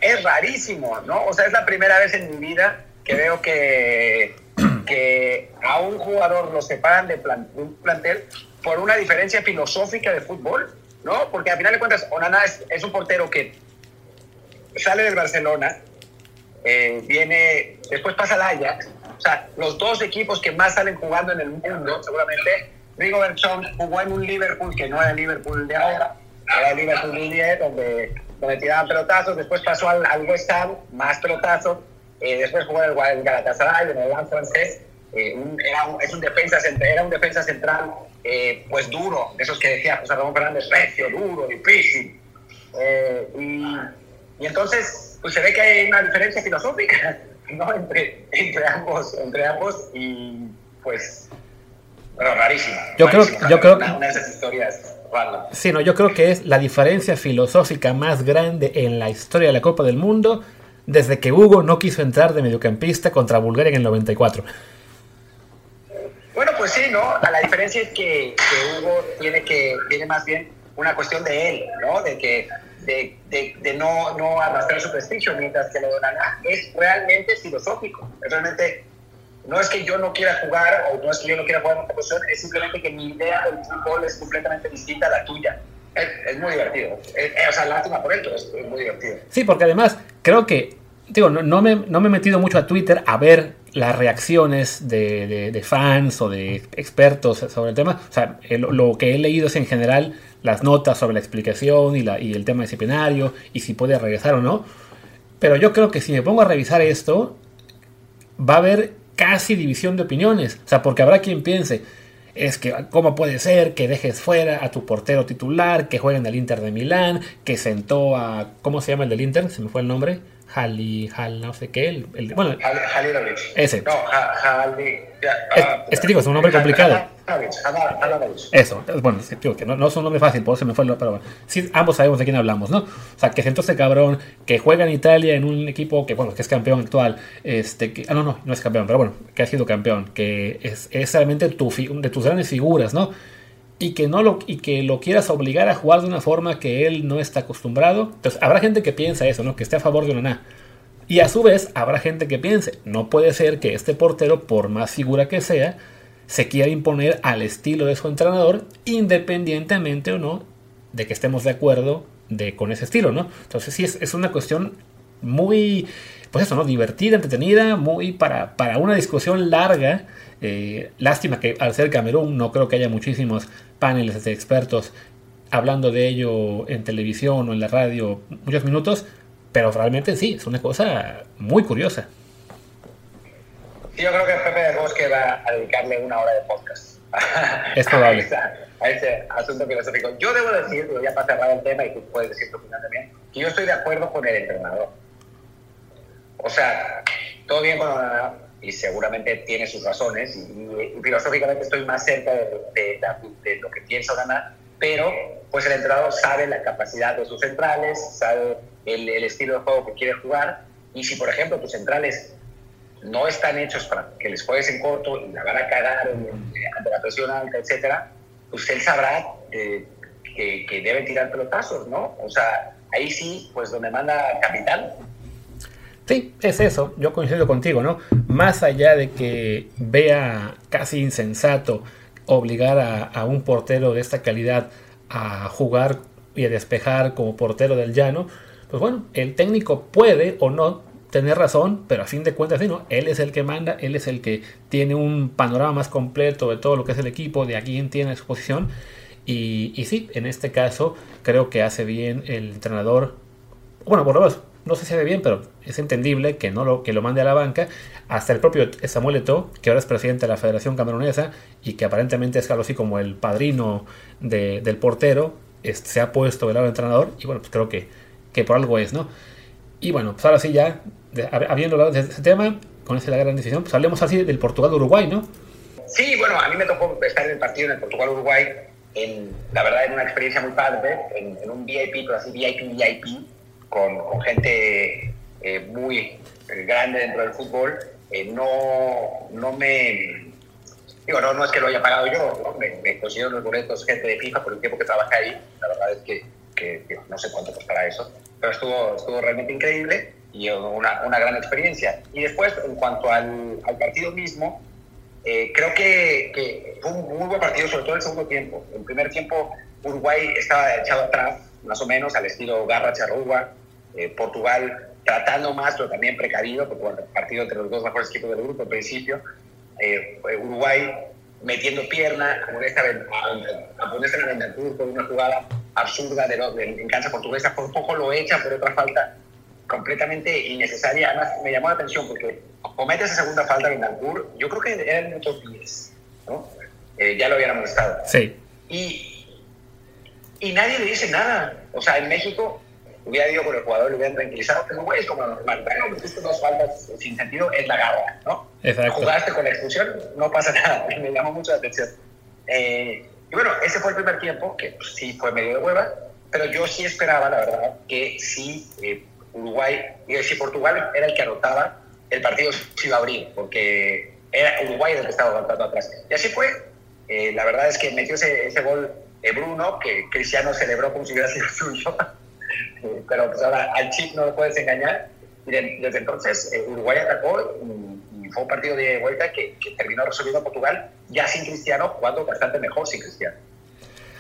A: Es rarísimo, ¿no? O sea, es la primera vez en mi vida que veo que, que a un jugador lo separan de, un plantel por una diferencia filosófica de fútbol, ¿no? Porque al final de cuentas, Onana es, un portero que sale del Barcelona, eh, viene, después pasa al Ajax, o sea, los dos equipos que más salen jugando en el mundo, seguramente, Rigo Berchon jugó en un Liverpool que no era el Liverpool de ahora, era el Liverpool de 10, donde, donde tiraban pelotazos, después pasó al, al West Ham, más pelotazos, eh, después jugó en el, Galatasaray, en el Gran francés. Eh, era, un, es un defensa, era un defensa central, eh, pues duro, esos que decía José Ramón Fernández, recio, duro, difícil. Y, y, entonces, pues se ve que hay una diferencia filosófica ¿no? entre, entre, ambos, entre ambos y pues, bueno, rarísima.
B: Yo creo, yo creo
A: una, una de esas historias.
B: Sí, no, yo creo que es la diferencia filosófica más grande en la historia de la Copa del Mundo desde que Hugo no quiso entrar de mediocampista contra Bulgaria en el 94.
A: Bueno, pues sí, ¿no? La diferencia es que, Hugo tiene que tiene más bien una cuestión de él, ¿no? De que de, no, no arrastrar su prestigio, mientras que lo de Nana es realmente filosófico. Es realmente, no es que yo no quiera jugar o no es que yo no quiera jugar en otra posición, es simplemente que mi idea del fútbol es completamente distinta a la tuya. Es, muy divertido. o sea, lástima por él, es, muy divertido.
B: Sí, porque además creo que, digo, no, no, me, no me he metido mucho a Twitter a ver las reacciones de, de, fans o de expertos sobre el tema. O sea, lo que he leído es en general las notas sobre la explicación y, la, y el tema disciplinario y si puede regresar o no. Pero yo creo que si me pongo a revisar esto, va a haber casi división de opiniones. O sea, porque habrá quien piense, es que cómo puede ser que dejes fuera a tu portero titular, que juegue en el Inter de Milán, que sentó a, ¿cómo se llama el del Inter? Se me fue el nombre. Hali, Hal, no sé qué. El, el bueno, ese. No, Hali. es, que digo, es un nombre complicado. Eso, bueno, que no, no, es un nombre fácil, por eso me fue el pero bueno. Sí, ambos sabemos de quién hablamos, ¿no? O sea, que sentó ese cabrón, que juega en Italia en un equipo que, bueno, que es campeón actual. Este, que, ah, no, no, no es campeón, pero bueno, que ha sido campeón, que es, es realmente tu, de tus grandes figuras, ¿no? Y que, no lo, y que lo quieras obligar a jugar de una forma que él no está acostumbrado. Entonces, habrá gente que piensa eso, ¿no? Que esté a favor de Onaná. Y a su vez, habrá gente que piense, no puede ser que este portero, por más figura que sea, se quiera imponer al estilo de su entrenador, independientemente o no de que estemos de acuerdo de, con ese estilo, ¿no? Entonces, sí, es, es una cuestión muy, pues eso, ¿no? Divertida, entretenida, muy para, para una discusión larga. Eh, lástima que al ser Camerún no creo que haya muchísimos paneles de expertos hablando de ello en televisión o en la radio muchos minutos, pero realmente sí, es una cosa muy curiosa.
A: Yo creo que Pepe de Bosque va a dedicarle una hora de podcast.
B: Es probable.
A: a, ese, asunto filosófico. Yo debo decir, ya para cerrar el tema y tú puedes decir tu opinión también, que yo estoy de acuerdo con el entrenador. O sea, todo bien con y seguramente tiene sus razones y, filosóficamente estoy más cerca de, de, lo que pienso ganar, pero pues el entrenador sabe la capacidad de sus centrales, sabe el, el, estilo de juego que quiere jugar y si por ejemplo tus centrales no están hechos para que les juegues en corto y la van a cagar ante la presión alta, etcétera, pues él sabrá eh, que, que debe tirar pelotazos, ¿no? O sea, ahí sí, pues donde manda capitán,
B: Sí, es eso, yo coincido contigo, ¿no? Más allá de que vea casi insensato obligar a, un portero de esta calidad a jugar y a despejar como portero del llano, pues bueno, el técnico puede o no tener razón, pero a fin de cuentas, ¿no? él es el que manda, él es el que tiene un panorama más completo de todo lo que es el equipo, de a quién tiene su posición. Y, y sí, en este caso creo que hace bien el entrenador, bueno, por lo menos no sé si hace bien, pero es entendible que no lo, que lo mande a la banca. Hasta el propio Samuel Eto'o, que ahora es presidente de la Federación Camerunesa y que aparentemente es algo así como el padrino del portero, se ha puesto del lado del entrenador y bueno, pues creo que, que por algo es, ¿no? Y bueno, pues ahora sí ya, habiendo hablado de ese tema, con esa la gran decisión, pues hablemos así del Portugal-Uruguay, ¿no?
A: Sí, bueno, a mí me tocó estar en el partido en el Portugal-Uruguay, en, la verdad en una experiencia muy padre, en, en un VIP, pero así VIP, VIP, con, gente eh, muy eh, grande dentro del fútbol, eh, no, no me... Digo, no, no es que lo haya pagado yo, me, me consiguieron los boletos gente de FIFA por el tiempo que trabajé ahí, la verdad es que, que no sé cuánto costará eso, pero estuvo, estuvo realmente increíble y una, una gran experiencia. Y después, en cuanto al, al partido mismo, creo que, que, fue un muy buen partido, sobre todo el segundo tiempo. El primer tiempo, Uruguay estaba echado atrás, más o menos al estilo Garra Charrúa, eh, Portugal tratando más, pero también precavido, porque bueno, partido entre los dos mejores equipos del grupo al principio, eh, Uruguay metiendo pierna, como esta a ponerse en el con una jugada absurda de, de, en cancha portuguesa, por poco lo echa por otra falta completamente innecesaria. Además, me llamó la atención porque comete esa segunda falta en Bentancur, yo creo que era el minuto 10, ¿no? Eh, ya lo habían amonestado.
B: Sí.
A: Y y nadie le dice nada. O sea, en México hubiera ido por el jugador, le hubieran tranquilizado, pero güey, es como normal. Bueno, metiste dos faltas sin sentido, es la garra, ¿no?
B: Exacto.
A: Jugaste con la expulsión, no pasa nada. Me llamó mucho la atención. Eh, y bueno, ese fue el primer tiempo, que pues, sí fue medio de hueva, pero yo sí esperaba, la verdad, que si eh, Uruguay, y si Portugal era el que anotaba, el partido se iba a abrir, porque era Uruguay el que estaba aguantando atrás. Y así fue. Eh, la verdad es que metió ese, ese gol Bruno, que Cristiano celebró como si hubiera sido suyo, eh, pero pues ahora al chip no lo puedes engañar. Y desde entonces eh, Uruguay atacó y, fue un partido de vuelta que, terminó resolviendo Portugal, ya sin Cristiano, jugando bastante mejor sin Cristiano.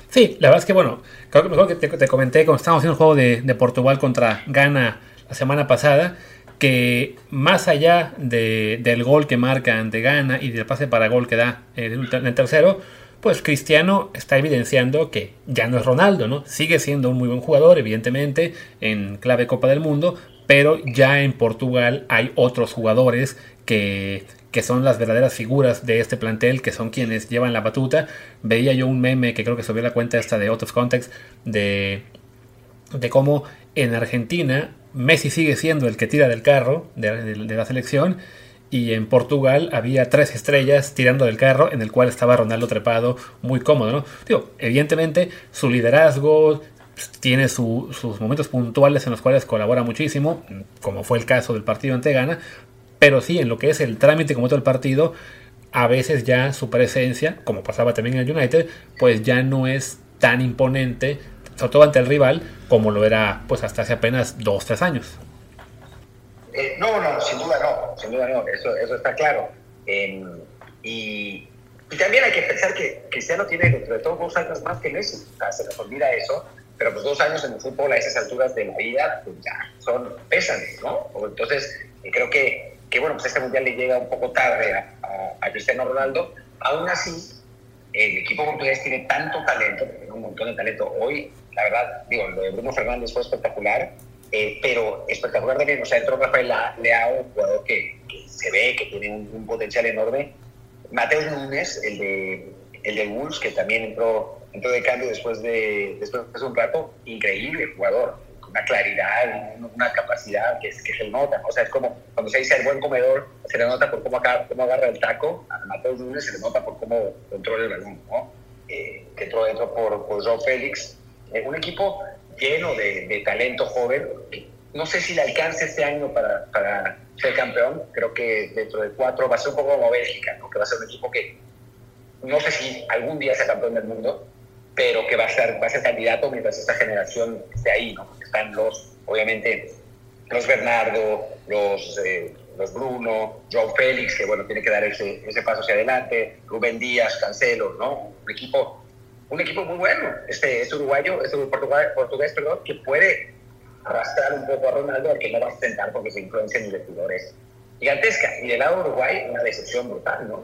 B: Sí, la verdad es que bueno, creo que mejor que te, comenté cuando estábamos haciendo el juego de, Portugal contra Ghana la semana pasada, que más allá del gol que marcan de Ghana y del pase para gol que da en el tercero, pues Cristiano está evidenciando que ya no es Ronaldo, ¿no? Sigue siendo un muy buen jugador, evidentemente, en clave Copa del Mundo, pero ya en Portugal hay otros jugadores que, que son las verdaderas figuras de este plantel, que son quienes llevan la batuta. Veía yo un meme que creo que subió la cuenta esta de Out of Context de, de cómo en Argentina Messi sigue siendo el que tira del carro de la selección y en Portugal había tres estrellas tirando del carro en el cual estaba Ronaldo trepado muy cómodo, ¿no? Evidentemente su liderazgo tiene sus momentos puntuales en los cuales colabora muchísimo, como fue el caso del partido ante Ghana, pero sí en lo que es el trámite como todo el partido, a veces ya su presencia, como pasaba también en el United, pues ya no es tan imponente, sobre todo ante el rival, como lo era pues hasta hace apenas dos, tres años.
A: Eh, no, no, sin duda no, sin duda no, eso, eso está claro. y, y, también hay que pensar que Cristiano tiene dentro de todo dos años más que Messi, o sea, se nos olvida eso, pero pues dos años en el fútbol a esas alturas de la vida pues ya son pesan, ¿no? Entonces, eh, creo que, que, bueno, pues este mundial le llega un poco tarde a, a, Cristiano Ronaldo, aún así el equipo portugués tiene tanto talento, tiene un montón de talento. Hoy, la verdad, digo, lo de Bruno Fernández fue espectacular, eh, pero espectacular también, o sea, entró Rafael Leao, un jugador que, se ve que tiene un, potencial enorme. Mateo Núñez, el de, el de Wolves, que también entró, entró de cambio después de, después de un rato, increíble jugador, con una claridad, una capacidad que, que se nota, o sea, es como cuando se dice el buen comedor, se le nota por cómo, acá, cómo agarra el taco, a Mateo Núñez se le nota por cómo controla el balón, ¿no? Eh, que entró dentro por, por Joe Félix. Un equipo lleno de, talento joven. No sé si le alcance este año para, para, ser campeón. Creo que dentro de cuatro va a ser un poco como Bélgica, ¿no? que va a ser un equipo que no sé si algún día sea campeón del mundo, pero que va a ser, va a ser candidato mientras esta generación esté ahí. ¿no? Están los, obviamente, los Bernardo, los, eh, los Bruno, Joao Félix, que bueno, tiene que dar ese, ese paso hacia adelante, Rubén Díaz, Cancelo, ¿no? Un equipo un equipo muy bueno, este, este uruguayo, este portugués, portugués, perdón, que puede arrastrar un poco a Ronaldo, al que no va a sentar porque su influencia en el vestidor es gigantesca. Y del lado de Uruguay, una decepción brutal, ¿no?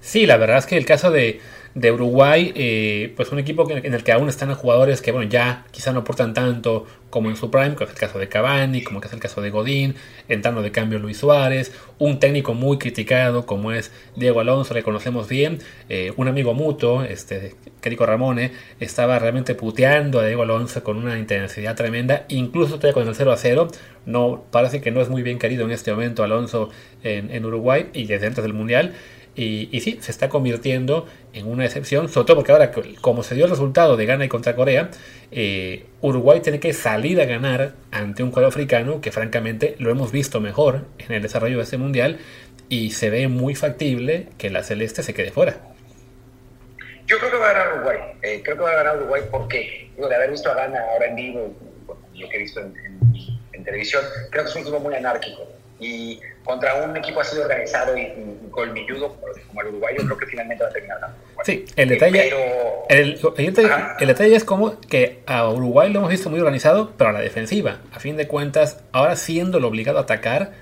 B: Sí, la verdad es que el caso de, de Uruguay, eh, pues un equipo en el que aún están jugadores que, bueno, ya quizá no aportan tanto como en su prime, como es el caso de Cavani, como es el caso de Godín, entrando de cambio Luis Suárez, un técnico muy criticado como es Diego Alonso, le conocemos bien, eh, un amigo mutuo, este, Kerico Ramone, estaba realmente puteando a Diego Alonso con una intensidad tremenda, incluso todavía con el 0 a 0, no, parece que no es muy bien querido en este momento Alonso en, en Uruguay y desde antes del Mundial. Y, y, sí, se está convirtiendo en una excepción, sobre todo porque ahora, como se dio el resultado de Ghana y contra Corea, eh, Uruguay tiene que salir a ganar ante un cuadro africano que francamente lo hemos visto mejor en el desarrollo de este mundial y se ve muy factible que la celeste se quede fuera.
A: Yo creo que va a ganar Uruguay, eh, creo que va a ganar Uruguay porque, de haber visto a Ghana ahora en vivo, lo que he visto en, en, en televisión, creo que es un equipo muy anárquico y contra un equipo así organizado y, y colmilludo como el Uruguayo, creo que finalmente va a terminar ganando.
B: Sí, el detalle,
A: Pero-
B: el, el detalle, el detalle es como que a Uruguay lo hemos visto muy organizado, pero a la defensiva. A fin de cuentas, ahora siendo lo obligado a atacar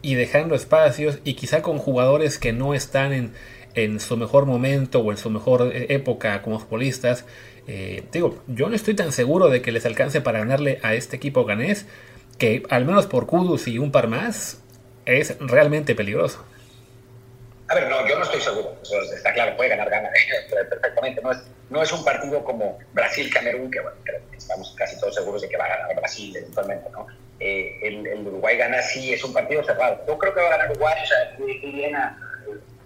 B: y dejando espacios y quizá con jugadores que no están en, en su mejor momento o en su mejor eh, época como futbolistas. Eh, digo, yo no estoy tan seguro de que les alcance para ganarle a este equipo ganés, que al menos por Kudus y un par más, es realmente peligroso.
A: A ver, no, yo no estoy seguro. Eso está claro, puede ganar, gana perfectamente. No es, no es un partido como Brasil-Camerún, que bueno, que estamos casi todos seguros de que va a ganar Brasil eventualmente, ¿no? Eh, el, Uruguay gana sí, es un partido cerrado. Yo creo que va a ganar Uruguay, o sea, bien a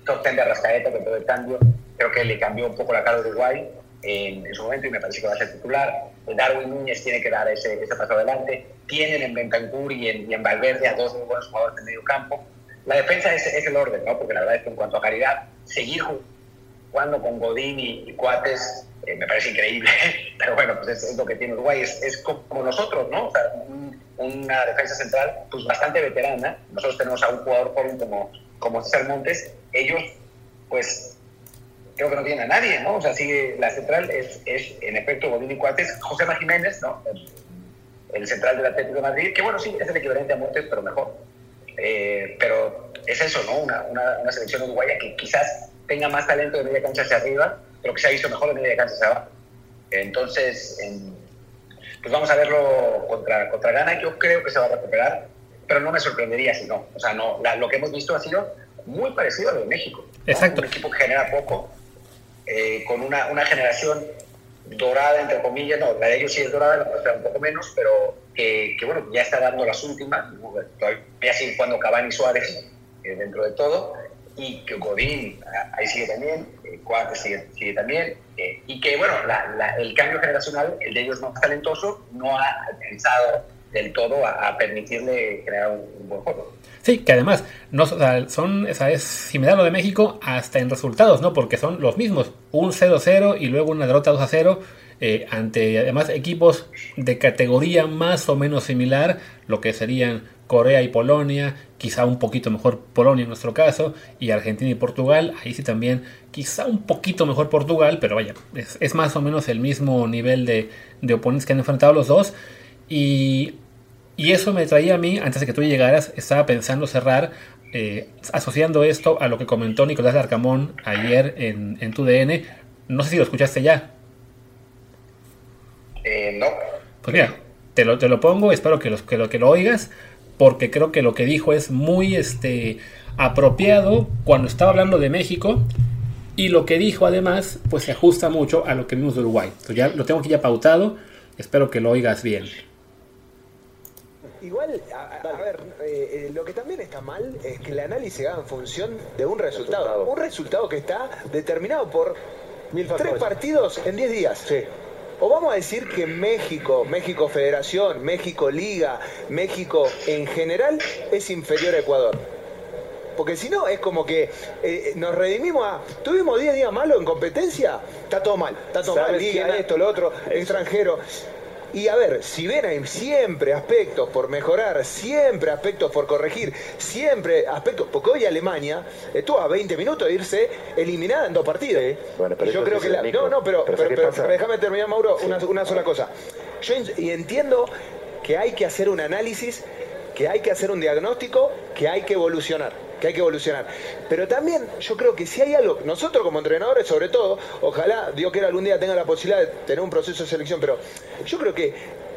A: top ten de Arrascaeta con todo el cambio. Creo que le cambió un poco la cara de Uruguay en, en, su momento y me parece que va a ser titular. Darwin Núñez tiene que dar ese, ese paso adelante. Tienen en Bentancur y en, y en Valverde a dos muy buenos jugadores de medio campo la defensa es, es, el orden, ¿no? Porque la verdad es que en cuanto a calidad, seguir jugando con Godín y, y Cuates eh, me parece increíble. Pero bueno, pues es, es, lo que tiene Uruguay. Es, es como nosotros, ¿no? O sea, un, una defensa central pues bastante veterana. Nosotros tenemos a un jugador joven como, como César Montes. Ellos, pues, creo que no tienen a nadie, ¿no? O sea, sigue la central es, es en efecto Godín y Cuates. José Jiménez, ¿no? El, el central del Atlético de Madrid, que bueno, sí, es el equivalente a Montes, pero mejor. Eh, pero es eso, ¿no? Una, una, una, selección uruguaya que quizás tenga más talento de media cancha hacia arriba, pero que se ha visto mejor de media cancha hacia abajo. Entonces, en, pues vamos a verlo contra, contra Ghana. Yo creo que se va a recuperar, pero no me sorprendería si no. O sea, no, la, lo que hemos visto ha sido muy parecido a lo de México. ¿no?
B: Exacto.
A: Un equipo que genera poco, eh, con una, una generación dorada, entre comillas, no, la de ellos sí es dorada, la nuestra un poco menos, pero que, bueno, ya está dando las últimas, todavía sigue jugando Cavani Suárez eh, dentro de todo, y que Godín ahí sigue también, eh, sigue, sigue, también, eh, y que bueno, la, el cambio generacional, el de ellos más talentoso, no ha alcanzado del todo a, a permitirle crear un, buen juego.
B: Sí, que además no, o sea, son, ¿sabes? si me da lo de México, hasta en resultados, ¿no? Porque son los mismos, un 0-0 y luego una derrota 2-0 eh, ante además equipos de categoría más o menos similar, lo que serían Corea y Polonia, quizá un poquito mejor Polonia en nuestro caso, y Argentina y Portugal, ahí sí también, quizá un poquito mejor Portugal, pero vaya, es, es más o menos el mismo nivel de, de, oponentes que han enfrentado los dos, y, y, eso me traía a mí, antes de que tú llegaras, estaba pensando cerrar, eh, asociando esto a lo que comentó Nicolás Larcamón ayer en, en tu DN, no sé si lo escuchaste ya.
A: Eh, no.
B: Pues mira, te lo, te lo pongo, espero que, los, que, lo, que lo oigas, porque creo que lo que dijo es muy este, apropiado cuando estaba hablando de México y lo que dijo además pues se ajusta mucho a lo que vimos de Uruguay. Entonces ya lo tengo aquí ya pautado, espero que lo oigas bien.
C: Igual, a, a ver, eh, lo que también está mal es que el análisis haga en función de un resultado. resultado. Un resultado que está determinado por Mil tres partidos en 10 días.
D: Sí.
C: O vamos a decir que México, México Federación, México Liga, México en general es inferior a Ecuador. Porque si no, es como que eh, nos redimimos a. Tuvimos 10 días malos en competencia, está todo mal. Está todo mal, Liga, esto, lo otro, extranjero. Y a ver, si ven hay siempre aspectos por mejorar, siempre aspectos por corregir, siempre aspectos, porque hoy Alemania estuvo a 20 minutos de irse eliminada en dos partidos. Sí.
D: Bueno, pero
C: yo creo que la, no, no, pero, pero, pero, pero déjame terminar, Mauro, una, una, sola cosa. Yo entiendo que hay que hacer un análisis, que hay que hacer un diagnóstico, que hay que evolucionar que hay que evolucionar. Pero también yo creo que si hay algo, nosotros como entrenadores sobre todo, ojalá Dios quiera algún día tenga la posibilidad de tener un proceso de selección, pero yo creo que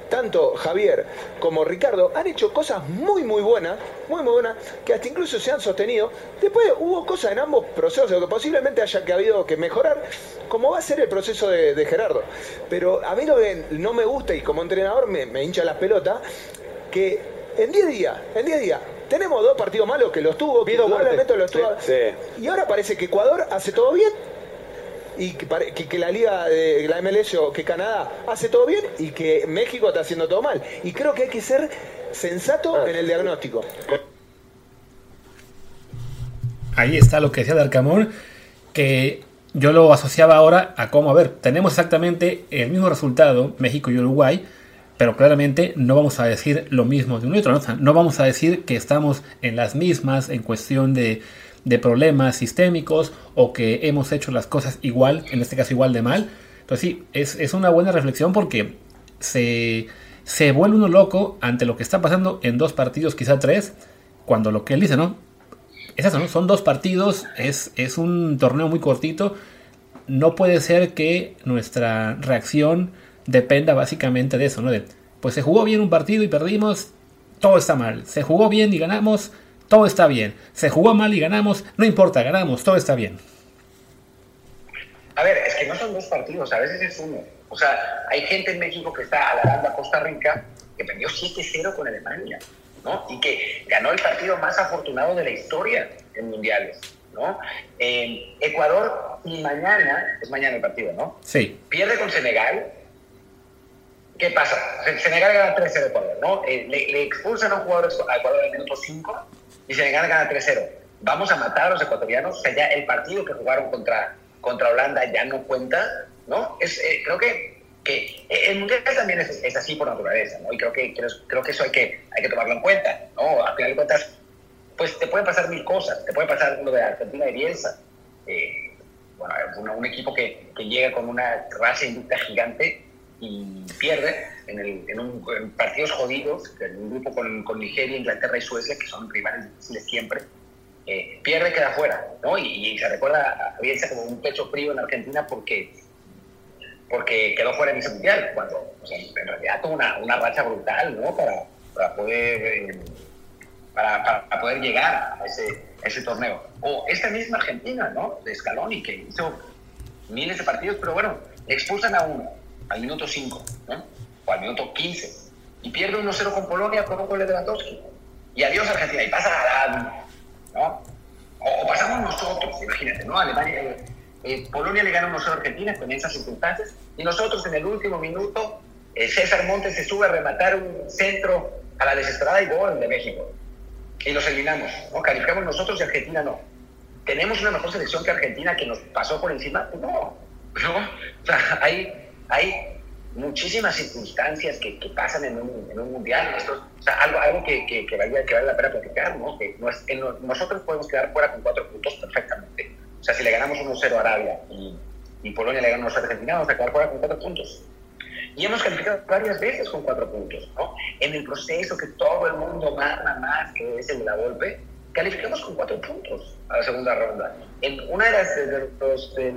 C: tanto Javier como Ricardo han hecho cosas muy muy buenas, muy muy buenas, que hasta incluso se han sostenido. Después hubo cosas en ambos procesos que posiblemente haya que habido que mejorar, como va a ser el proceso de, Gerardo. Pero a mí lo que no me gusta y como entrenador me, me hincha las pelotas, que en 10 días, en 10 días, tenemos dos partidos malos que los tuvo, que los tuvo. Y ahora parece que Ecuador hace todo bien y que, la liga de la MLS o que Canadá hace todo bien y que México está haciendo todo mal. Y creo que hay que ser sensato ah. en el diagnóstico.
B: Ahí está lo que decía Darcamón, que yo lo asociaba ahora a cómo, a ver, tenemos exactamente el mismo resultado, México y Uruguay, pero claramente no vamos a decir lo mismo de un otro, ¿no? no vamos a decir que estamos en las mismas en cuestión de, problemas sistémicos o que hemos hecho las cosas igual, en este caso igual de mal. Entonces sí, es, una buena reflexión porque se, se vuelve uno loco ante lo que está pasando en dos partidos, quizá tres, cuando lo que él dice, ¿no? Es eso, ¿no? Son dos partidos, es, es un torneo muy cortito. No puede ser que nuestra reacción dependa básicamente de eso, ¿no? De, pues se jugó bien un partido y perdimos, todo está mal. Se jugó bien y ganamos, todo está bien. Se jugó mal y ganamos, no importa, ganamos, todo está bien.
A: A ver, es que no son dos partidos, a veces es uno. O sea, hay gente en México que está alabando a Costa Rica que perdió 7-0 con Alemania, ¿no? Y que ganó el partido más afortunado de la historia en mundiales, ¿no? Ecuador y mañana, es mañana el partido, ¿no?
B: Sí.
A: Pierde con Senegal, ¿Qué pasa? Senegal gana 3-0 Ecuador, ¿no? Eh, le, expulsan a un jugador a Ecuador el minuto 5 y Senegal gana 3-0. Vamos a matar a los ecuatorianos. O sea, ya el partido que jugaron contra, contra Holanda ya no cuenta, ¿no? Es, eh, creo que, que el Mundial también es, es, así por naturaleza, ¿no? Y creo que, creo, que eso hay que, hay que tomarlo en cuenta, ¿no? A final de cuentas, pues te pueden pasar mil cosas. Te puede pasar lo de Argentina y Bielsa. Eh, bueno, un, equipo que, que llega con una raza inducta gigante y pierde en, el, en, un, partidos jodidos, en un grupo con, con, Nigeria, Inglaterra y Suecia, que son rivales difíciles siempre, eh, pierde queda fuera, ¿no? Y, se recuerda a Bielsa como un pecho frío en Argentina porque, porque quedó fuera en ese mundial, cuando en realidad tuvo una, una racha brutal, ¿no? Para, para poder... Eh, para, para, poder llegar a ese, ese torneo. O esta misma Argentina, ¿no? De Scaloni, que hizo miles de partidos, pero bueno, expulsan a uno, al minuto 5, ¿no? o al minuto 15, y pierde 1-0 con Polonia con un gol de Lewandowski. Y adiós Argentina, y pasa a ¿no? O, pasamos nosotros, imagínate, ¿no? Alemania, eh, eh, Polonia le gana 1-0 a Argentina con esas circunstancias, y nosotros en el último minuto, eh, César Montes se sube a rematar un centro a la desesperada y gol de México. Y los eliminamos, ¿no? Calificamos nosotros y Argentina no. ¿Tenemos una mejor selección que Argentina que nos pasó por encima? No, no. O sea, hay hay muchísimas circunstancias que, que pasan en un, en un mundial. O sea, algo, algo que, que, que, vale, que vale la pena platicar, ¿no? Que nosotros podemos quedar fuera con cuatro puntos perfectamente. O sea, si le ganamos 1-0 a Arabia y, y, Polonia le gana 1-0 a Argentina, vamos a quedar fuera con cuatro puntos. Y hemos calificado varias veces con cuatro puntos, ¿no? En el proceso que todo el mundo manda más, que es el de la golpe, calificamos con cuatro puntos a la segunda ronda. En una de las de, los, de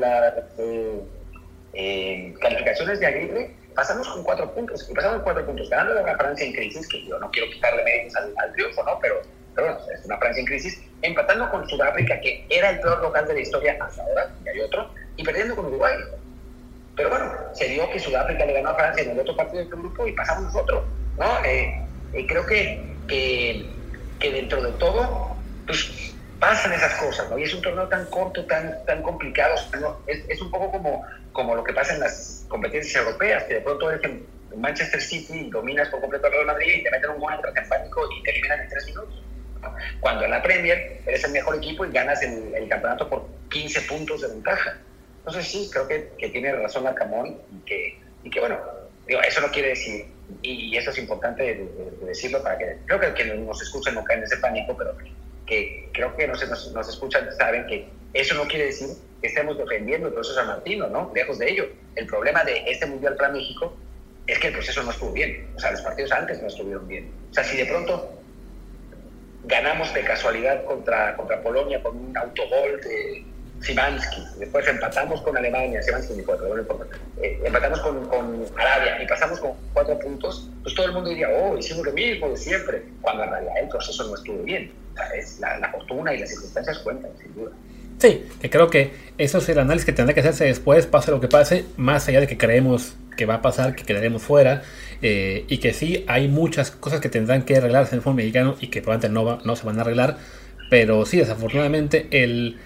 A: la, calificaciones de Aguirre, pasamos con cuatro puntos, pasamos cuatro puntos, ganando una Francia en crisis, que yo no quiero quitarle méritos al, triunfo, ¿no? Pero, pero bueno, es una Francia en crisis, empatando con Sudáfrica, que era el peor local de la historia hasta ahora, y hay otro, y perdiendo con Uruguay. Pero bueno, se dio que Sudáfrica le ganó a Francia en el otro partido del grupo y pasamos nosotros, ¿no? Eh, eh, creo que, que, que dentro de todo, pues pasan esas cosas, ¿no? Y es un torneo tan corto, tan, tan complicado, es, es, un poco como, como lo que pasa en las competencias europeas, que de pronto eres en Manchester City dominas por completo el Real Madrid y te meten un gol en pánico y te eliminan en tres minutos. Cuando en la Premier eres el mejor equipo y ganas el, campeonato por 15 puntos de ventaja. Entonces sí, creo que, que tiene razón Arcamón y que, y que bueno, eso no quiere decir, y, eso es importante decirlo para que, creo que que nos escucha no cae en ese pánico, pero que creo que nos, nos, nos escuchan saben que eso no quiere decir que estemos defendiendo el proceso San Martino, ¿no? Lejos de ello. El problema de este Mundial para México es que el proceso no estuvo bien. O sea, los partidos antes no estuvieron bien. O sea, si de pronto ganamos de casualidad contra, contra Polonia con un autogol de Simansky, después empatamos con Alemania, Simansky ni cuatro, no importa, eh, empatamos con, con, Arabia y pasamos con cuatro puntos, pues todo el mundo diría, oh, hicimos lo mismo de siempre, cuando en realidad el proceso no estuvo bien. O sea, es la, la fortuna y las circunstancias cuentan, sin duda.
B: Sí, que creo que eso es el análisis que tendrá que hacerse después, pase lo que pase, más allá de que creemos que va a pasar, que quedaremos fuera, eh, y que sí hay muchas cosas que tendrán que arreglarse en el fútbol mexicano y que probablemente no, no se van a arreglar, pero sí, desafortunadamente, el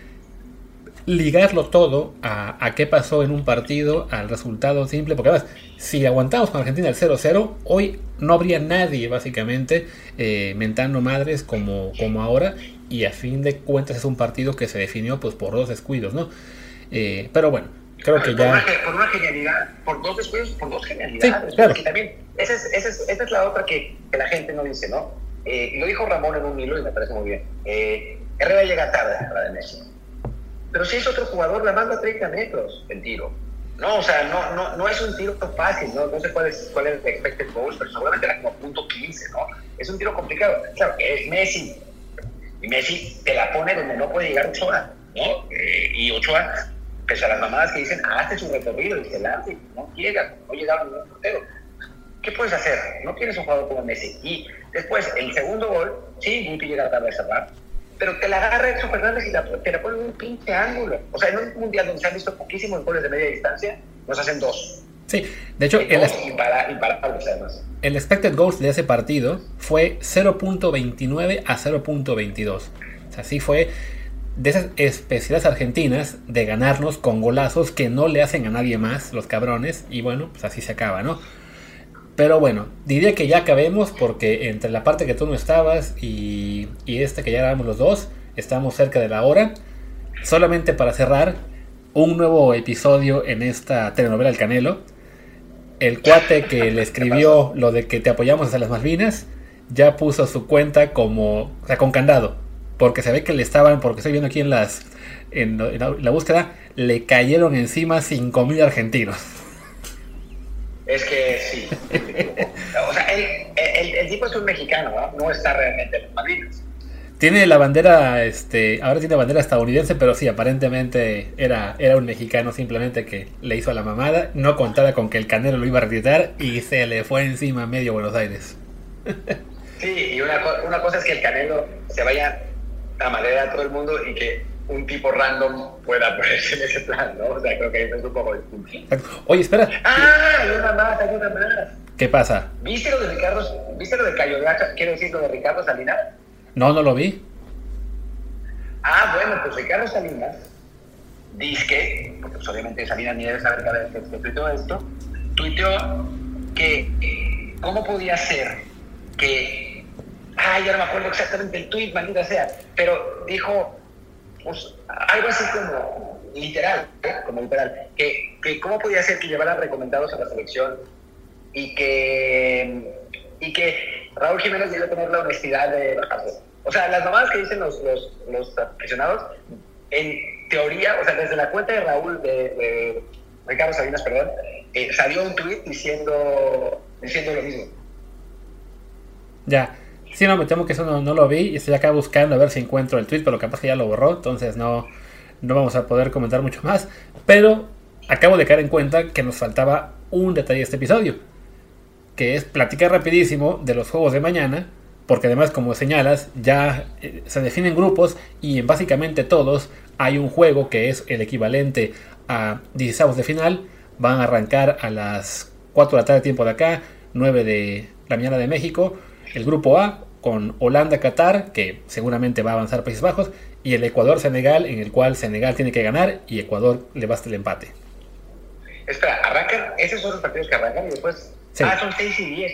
B: ligarlo todo a, a, qué pasó en un partido, al resultado simple, porque además, si aguantamos con Argentina el 0-0, hoy no habría nadie básicamente eh, mentando madres como, como ahora, y a fin de cuentas es un partido que se definió pues por dos descuidos, ¿no? Eh, pero bueno, creo que
A: ya... por una genialidad, por dos descuidos, por dos genialidades.
B: Sí, claro.
A: también, esa es, esa, es, esa es, la otra que, que, la gente no dice, ¿no? Eh, lo dijo Ramón en un hilo y me parece muy bien. Eh, Herrera llega tarde a la de Messi. Pero si es otro jugador, la manda a 30 metros el tiro. No, o sea, no, no, no es un tiro fácil, no, no sé cuál es, cuál es el expected goals, pero seguramente era como punto 15, ¿no? Es un tiro complicado. Claro, es Messi, y Messi te la pone donde no puede llegar Ochoa, ¿no? Eh, y Ochoa, pese a las mamadas que dicen, hace su recorrido y se lanza no llega, no llega a ningún portero. ¿Qué puedes hacer? No tienes un jugador como Messi. Y después, el segundo gol, sí, Guti llega tarde a cerrar, pero te la agarra Edson Fernández y la, te la pone en un pinche ángulo. O sea, en un mundial donde se han visto poquísimos goles de media distancia, nos hacen dos.
B: Sí, de hecho,
A: el, imparables, además.
B: el expected goals de ese partido fue 0.29 a 0.22. O sea, sí fue de esas especialidades argentinas de ganarnos con golazos que no le hacen a nadie más, los cabrones, y bueno, pues así se acaba, ¿no? Pero bueno, diría que ya acabemos porque entre la parte que tú no estabas y, y esta que ya éramos los dos, estamos cerca de la hora. Solamente para cerrar, un nuevo episodio en esta telenovela El Canelo el cuate que le escribió lo de que te apoyamos hacia las Malvinas ya puso su cuenta como, o sea, con candado, porque se ve que le estaban, porque estoy viendo aquí en las en, la, búsqueda, le cayeron encima 5000 argentinos.
A: Es que sí. o sea, el, tipo es un mexicano, ¿no? No está realmente en Malvinas.
B: Tiene la bandera, este, ahora tiene bandera estadounidense, pero sí, aparentemente era, era un mexicano simplemente que le hizo a la mamada, no contaba con que el Canelo lo iba a retirar y se le fue encima a medio Buenos Aires.
A: Sí, y una, una cosa es que el Canelo se vaya a madera a todo el mundo y que un tipo random pueda ponerse en ese plan, ¿no? O sea, creo que es un poco distinto.
B: Oye, espera.
A: ¡Ah! Hay una más, hay una más.
B: ¿Qué pasa?
A: ¿Viste lo de Ricardo, viste lo de Cayo quiero decir lo de Ricardo Salinas?
B: No, no lo vi.
A: Ah, bueno, pues Ricardo Salinas dice que, porque pues obviamente Salinas ni debe saber cada vez que, que tuiteó esto, tuiteó que eh, cómo podía ser que, ay, ya no me acuerdo exactamente el tuit, maldita sea, pero dijo pues, algo así como literal, ¿eh? como literal, que, que cómo podía ser que llevaran recomendados a la selección y que, y que Raúl Jiménez debe tener la honestidad de. O sea, las mamadas que dicen los, los, aficionados, en teoría, o sea, desde la cuenta de Raúl, de, Ricardo Sabinas, perdón, eh, salió un tweet diciendo, diciendo lo mismo.
B: Ya. Sí, no, me temo que eso no, no, lo vi y estoy acá buscando a ver si encuentro el tweet, pero capaz que ya lo borró, entonces no, no vamos a poder comentar mucho más. Pero acabo de caer en cuenta que nos faltaba un detalle de este episodio, que es platicar rapidísimo de los juegos de mañana porque además como señalas ya eh, se definen grupos y en básicamente todos hay un juego que es el equivalente a 16 de final, van a arrancar a las 4 de la tarde tiempo de acá, 9 de la mañana de México, el grupo A con Holanda-Qatar, que seguramente va a avanzar Países Bajos, y el Ecuador-Senegal, en el cual Senegal tiene que ganar y Ecuador le basta el empate.
A: Espera, arrancan, esos son los partidos que arrancan y después... Sí. Ah, son 6 y 10.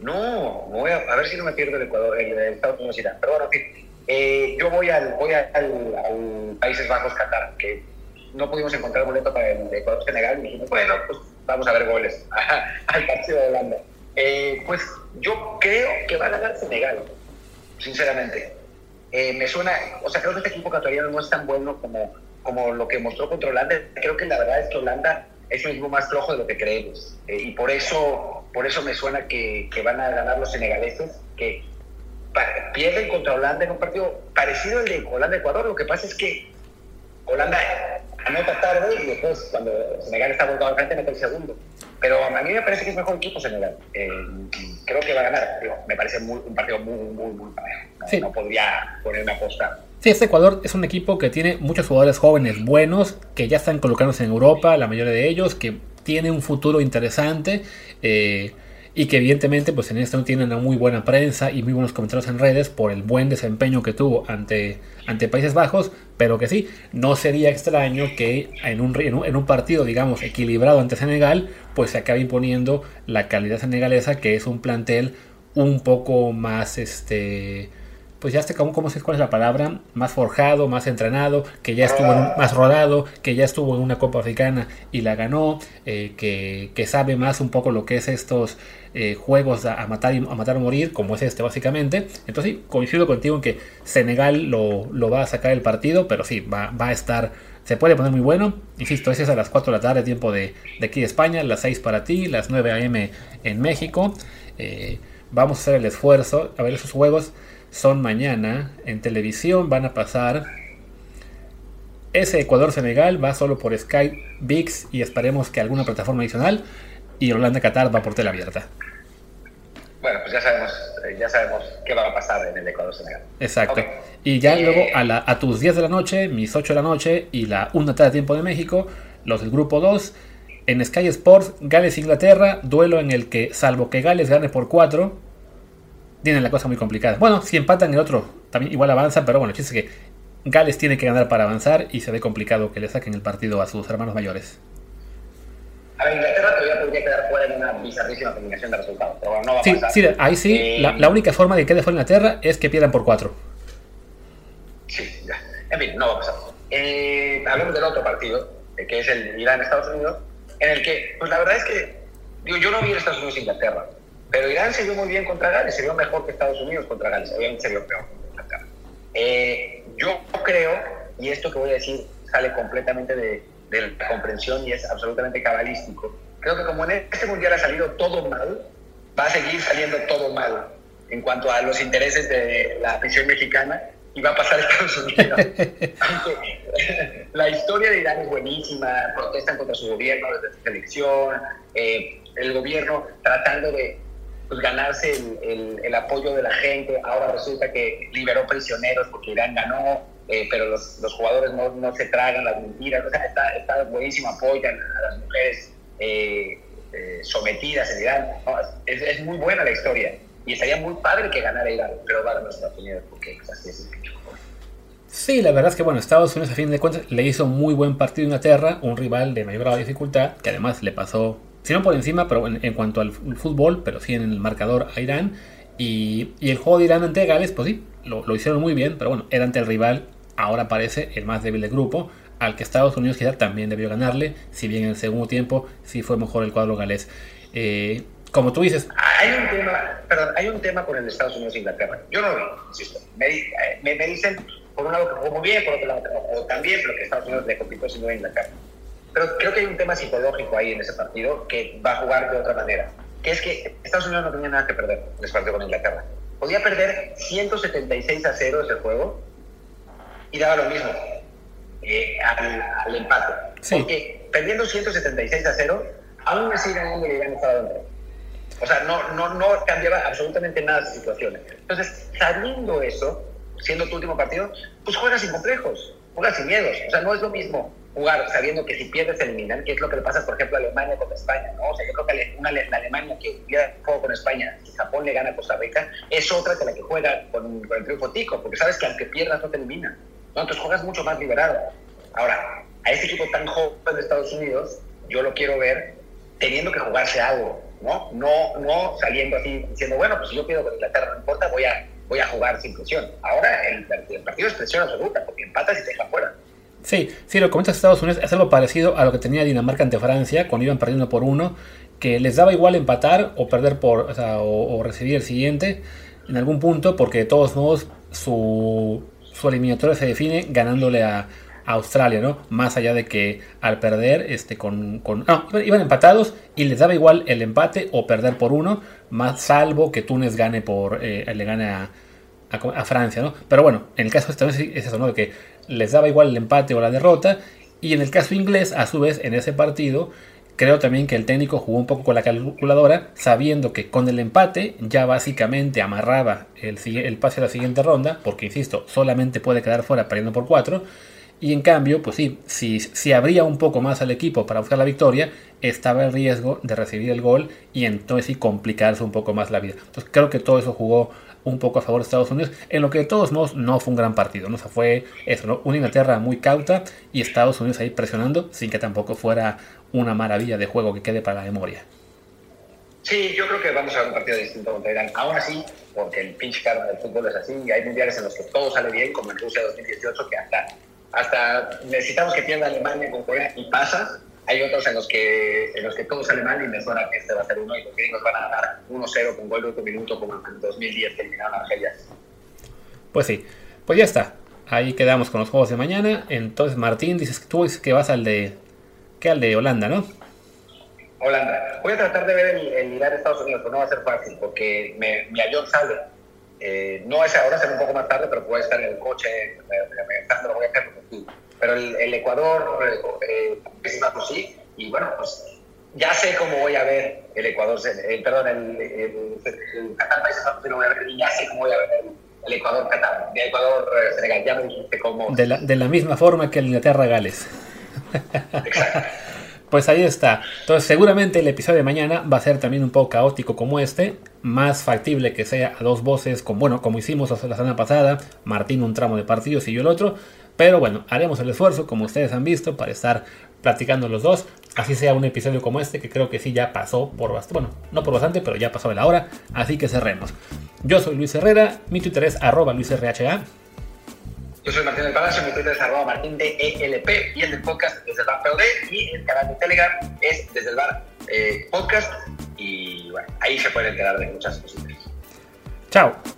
A: No, voy a, a, ver si no me pierdo el Ecuador, el, el Estados Unidos Irán. Pero bueno, en fin, eh, yo voy al, voy al, al, Países Bajos Qatar, que no pudimos encontrar boleto para el Ecuador Senegal, y dijimos, bueno, pues vamos a ver goles al partido de Holanda. Eh, pues yo creo que va a ganar Senegal, sinceramente. Eh, me suena, o sea, creo que este equipo ecuatoriano no es tan bueno como, como lo que mostró contra Holanda. Creo que la verdad es que Holanda es un equipo más flojo de lo que creemos. Eh, y por eso, por eso me suena que, que van a ganar los senegaleses, que pierden contra Holanda en un partido parecido al de Holanda-Ecuador. Lo que pasa es que Holanda anota tarde y después, cuando Senegal está volcado al frente, mete el segundo. Pero a mí me parece que es mejor equipo Senegal. Eh, creo que va a ganar. me parece un partido muy, muy, muy parejo. No, podría poner una aposta.
B: Sí, este Ecuador es un equipo que tiene muchos jugadores jóvenes buenos, que ya están colocándose en Europa, la mayoría de ellos, que tiene un futuro interesante. Eh, y que evidentemente pues en esto tienen una muy buena prensa y muy buenos comentarios en redes por el buen desempeño que tuvo ante, ante Países Bajos, pero que sí, no sería extraño que en un, en un partido digamos equilibrado ante Senegal pues se acabe imponiendo la calidad senegalesa que es un plantel un poco más este pues ya está como, ¿cómo sé cuál es la palabra? Más forjado, más entrenado, que ya estuvo más rodado, que ya estuvo en una Copa Africana y la ganó, eh, que, que, sabe más un poco lo que es estos eh, juegos a, matar a matar o morir, como es este básicamente. Entonces sí, coincido contigo en que Senegal lo, lo va a sacar el partido, pero sí, va, va, a estar, se puede poner muy bueno. Insisto, ese es a las 4 de la tarde, tiempo de, de aquí de España, las 6 para ti, las 9 a.m. en México. Eh, vamos a hacer el esfuerzo a ver esos juegos son mañana. En televisión van a pasar. Ese Ecuador-Senegal va solo por Skype, VIX y esperemos que alguna plataforma adicional. Y Holanda-Qatar va por tela abierta.
A: Bueno, pues ya sabemos, eh, ya sabemos qué va a pasar en el Ecuador-Senegal.
B: Exacto. Y ya luego a, la, a, tus 10 de la noche, mis 8 de la noche y la 1 tarde tiempo de México, los del grupo 2. En Sky Sports, Gales-Inglaterra, duelo en el que, salvo que Gales gane por 4, tienen la cosa muy complicada. Bueno, si empatan el otro, también igual avanza, pero bueno, el chiste es que Gales tiene que ganar para avanzar y se ve complicado que le saquen el partido a sus hermanos mayores.
A: A ver, Inglaterra todavía podría quedar fuera en una bizarrísima combinación de resultados, pero bueno, no va a pasar.
B: Sí, ahí sí, eh, la, única forma de que quede fuera Inglaterra es que pierdan por cuatro.
A: Sí, ya. En fin, no va a pasar. Eh, hablemos del otro partido, eh, que es el Irán-Estados Unidos, en el que, pues la verdad es que, digo, yo no vi el Estados Unidos-Inglaterra. Pero Irán se vio muy bien contra Gales, se vio mejor que Estados Unidos contra Gales, obviamente se vio peor contra Gales. Eh, yo creo, y esto que voy a decir sale completamente de, la comprensión y es absolutamente cabalístico, creo que como en este mundial ha salido todo mal, va a seguir saliendo todo mal en cuanto a los intereses de la afición mexicana y va a pasar a Estados Unidos. la historia de Irán es buenísima, protestan contra su gobierno desde su elección, eh, el gobierno tratando de pues, ganarse el, el, apoyo de la gente. Ahora resulta que liberó prisioneros porque Irán ganó, eh, pero los, los jugadores no, no, se tragan las mentiras. O sea, está, está buenísimo, apoyan a las mujeres eh, eh, sometidas en Irán. es, es, muy buena la historia. Y estaría muy padre que ganara Irán, pero va a Estados Unidos porque pues, así es
B: Sí, la verdad es que bueno, Estados Unidos a fin de cuentas le hizo muy buen partido a Inglaterra, un rival de mayor dificultad, que además le pasó si no por encima, pero en, cuanto al fútbol, pero sí en el marcador a Irán. Y, el juego de Irán ante Gales, pues sí, lo, hicieron muy bien, pero bueno, era ante el rival, ahora parece el más débil del grupo, al que Estados Unidos quizá también debió ganarle, si bien en el segundo tiempo sí fue mejor el cuadro galés. Eh, como tú dices.
A: Hay un tema, perdón, hay un tema con el Estados Unidos e Inglaterra. Yo no lo insisto. Me, me, me, dicen, por un lado que jugó muy bien, por otro lado que también, pero que Estados Unidos le compitió sin duda Inglaterra. Pero creo que hay un tema psicológico ahí en ese partido que va a jugar de otra manera. Que es que Estados Unidos no tenía nada que perder en ese partido con Inglaterra. Podía perder 176 a 0 ese juego y daba lo mismo eh, al, empate. Porque perdiendo 176 a 0, aún así ganando le iban a dentro. O sea, no, no, no cambiaba absolutamente nada de situaciones. Entonces, sabiendo eso, siendo tu último partido, pues juegas sin complejos, juegas sin miedos. O sea, no es lo mismo jugar sabiendo que si pierdes se eliminan, que es lo que le pasa, por ejemplo, a Alemania contra España, ¿no? O sea, yo creo que una, la Alemania que hubiera juego con España, si Japón le gana a Costa Rica, es otra que la que juega con, el triunfo tico, porque sabes que aunque pierdas no te eliminan, ¿no? Entonces juegas mucho más liberado. Ahora, a ese equipo tan joven de Estados Unidos, yo lo quiero ver teniendo que jugarse algo, ¿no? No, no saliendo así diciendo, bueno, pues si yo pierdo con Inglaterra, no importa, voy a, voy a jugar sin presión. Ahora el, partido es presión absoluta, porque empatas y te dejan fuera.
B: Sí, sí, lo comentas Estados Unidos, es algo parecido a lo que tenía Dinamarca ante Francia cuando iban perdiendo por uno, que les daba igual empatar o perder por, o, recibir el siguiente en algún punto, porque de todos modos su, su eliminatoria se define ganándole a Australia, ¿no? Más allá de que al perder, este, con, con no, iban empatados y les daba igual el empate o perder por uno, más salvo que Túnez gane por, eh, le gane a, a, Francia, ¿no? Pero bueno, en el caso de esta es eso, ¿no? De que les daba igual el empate o la derrota. Y en el caso inglés, a su vez, en ese partido, creo también que el técnico jugó un poco con la calculadora, sabiendo que con el empate ya básicamente amarraba el, pase a la siguiente ronda, porque insisto, solamente puede quedar fuera perdiendo por 4. Y en cambio, pues sí, si, si abría un poco más al equipo para buscar la victoria, estaba el riesgo de recibir el gol y entonces sí complicarse un poco más la vida. Entonces creo que todo eso jugó un poco a favor de Estados Unidos, en lo que de todos modos no fue un gran partido, ¿no? O sea, fue eso, ¿no? Una Inglaterra muy cauta y Estados Unidos ahí presionando sin que tampoco fuera una maravilla de juego que quede para la memoria.
A: Sí, yo creo que vamos a ver un partido distinto contra Irán. Aún así, porque el pinche karma del fútbol es así, y hay mundiales en los que todo sale bien, como en Rusia 2018, que hasta, hasta necesitamos que pierda Alemania con Corea y pasa, hay otros en los que en los que todo sale mal y me suena que este va a ser uno y los gringos van a ganar 1-0 con gol de último minuto como en 2010 que eliminaron a Argelia.
B: Pues sí, pues ya está. Ahí quedamos con los juegos de mañana. Entonces, Martín, dices que tú dices que vas al de. ¿Qué? Al de Holanda, ¿no?
A: Holanda. Voy a tratar de ver el, el Irán Estados Unidos, pero no va a ser fácil porque me, mi avión sale. Eh, no es ahora, será un poco más tarde, pero puede estar en el coche. Me, me, lo voy a hacer pero el, el Ecuador eh, es una sí, y bueno, pues ya sé cómo voy a ver el Ecuador, el, perdón, el, el, Qatar pero voy a ver, y ya sé cómo voy a ver el, Ecuador Qatar, el Ecuador eh, Senegal, ya me dijiste cómo.
B: De la, de la misma forma que el Inglaterra Gales. Exacto. Pues ahí está. Entonces seguramente el episodio de mañana va a ser también un poco caótico como este. Más factible que sea a dos voces, como, bueno, como hicimos la semana pasada. Martín un tramo de partidos y yo el otro. Pero bueno, haremos el esfuerzo, como ustedes han visto, para estar platicando los dos. Así sea un episodio como este, que creo que sí ya pasó por bastante. Bueno, no por bastante, pero ya pasó de la hora. Así que cerremos. Yo soy Luis Herrera, mi Twitter es arroba luisrha.
A: Yo soy Martín del Palacio, mi Twitter es arroba martín de ELP y el del podcast desde el bar POD y el canal de Telegram es desde el bar eh, podcast y bueno, ahí se pueden enterar de muchas cositas.
B: Chao.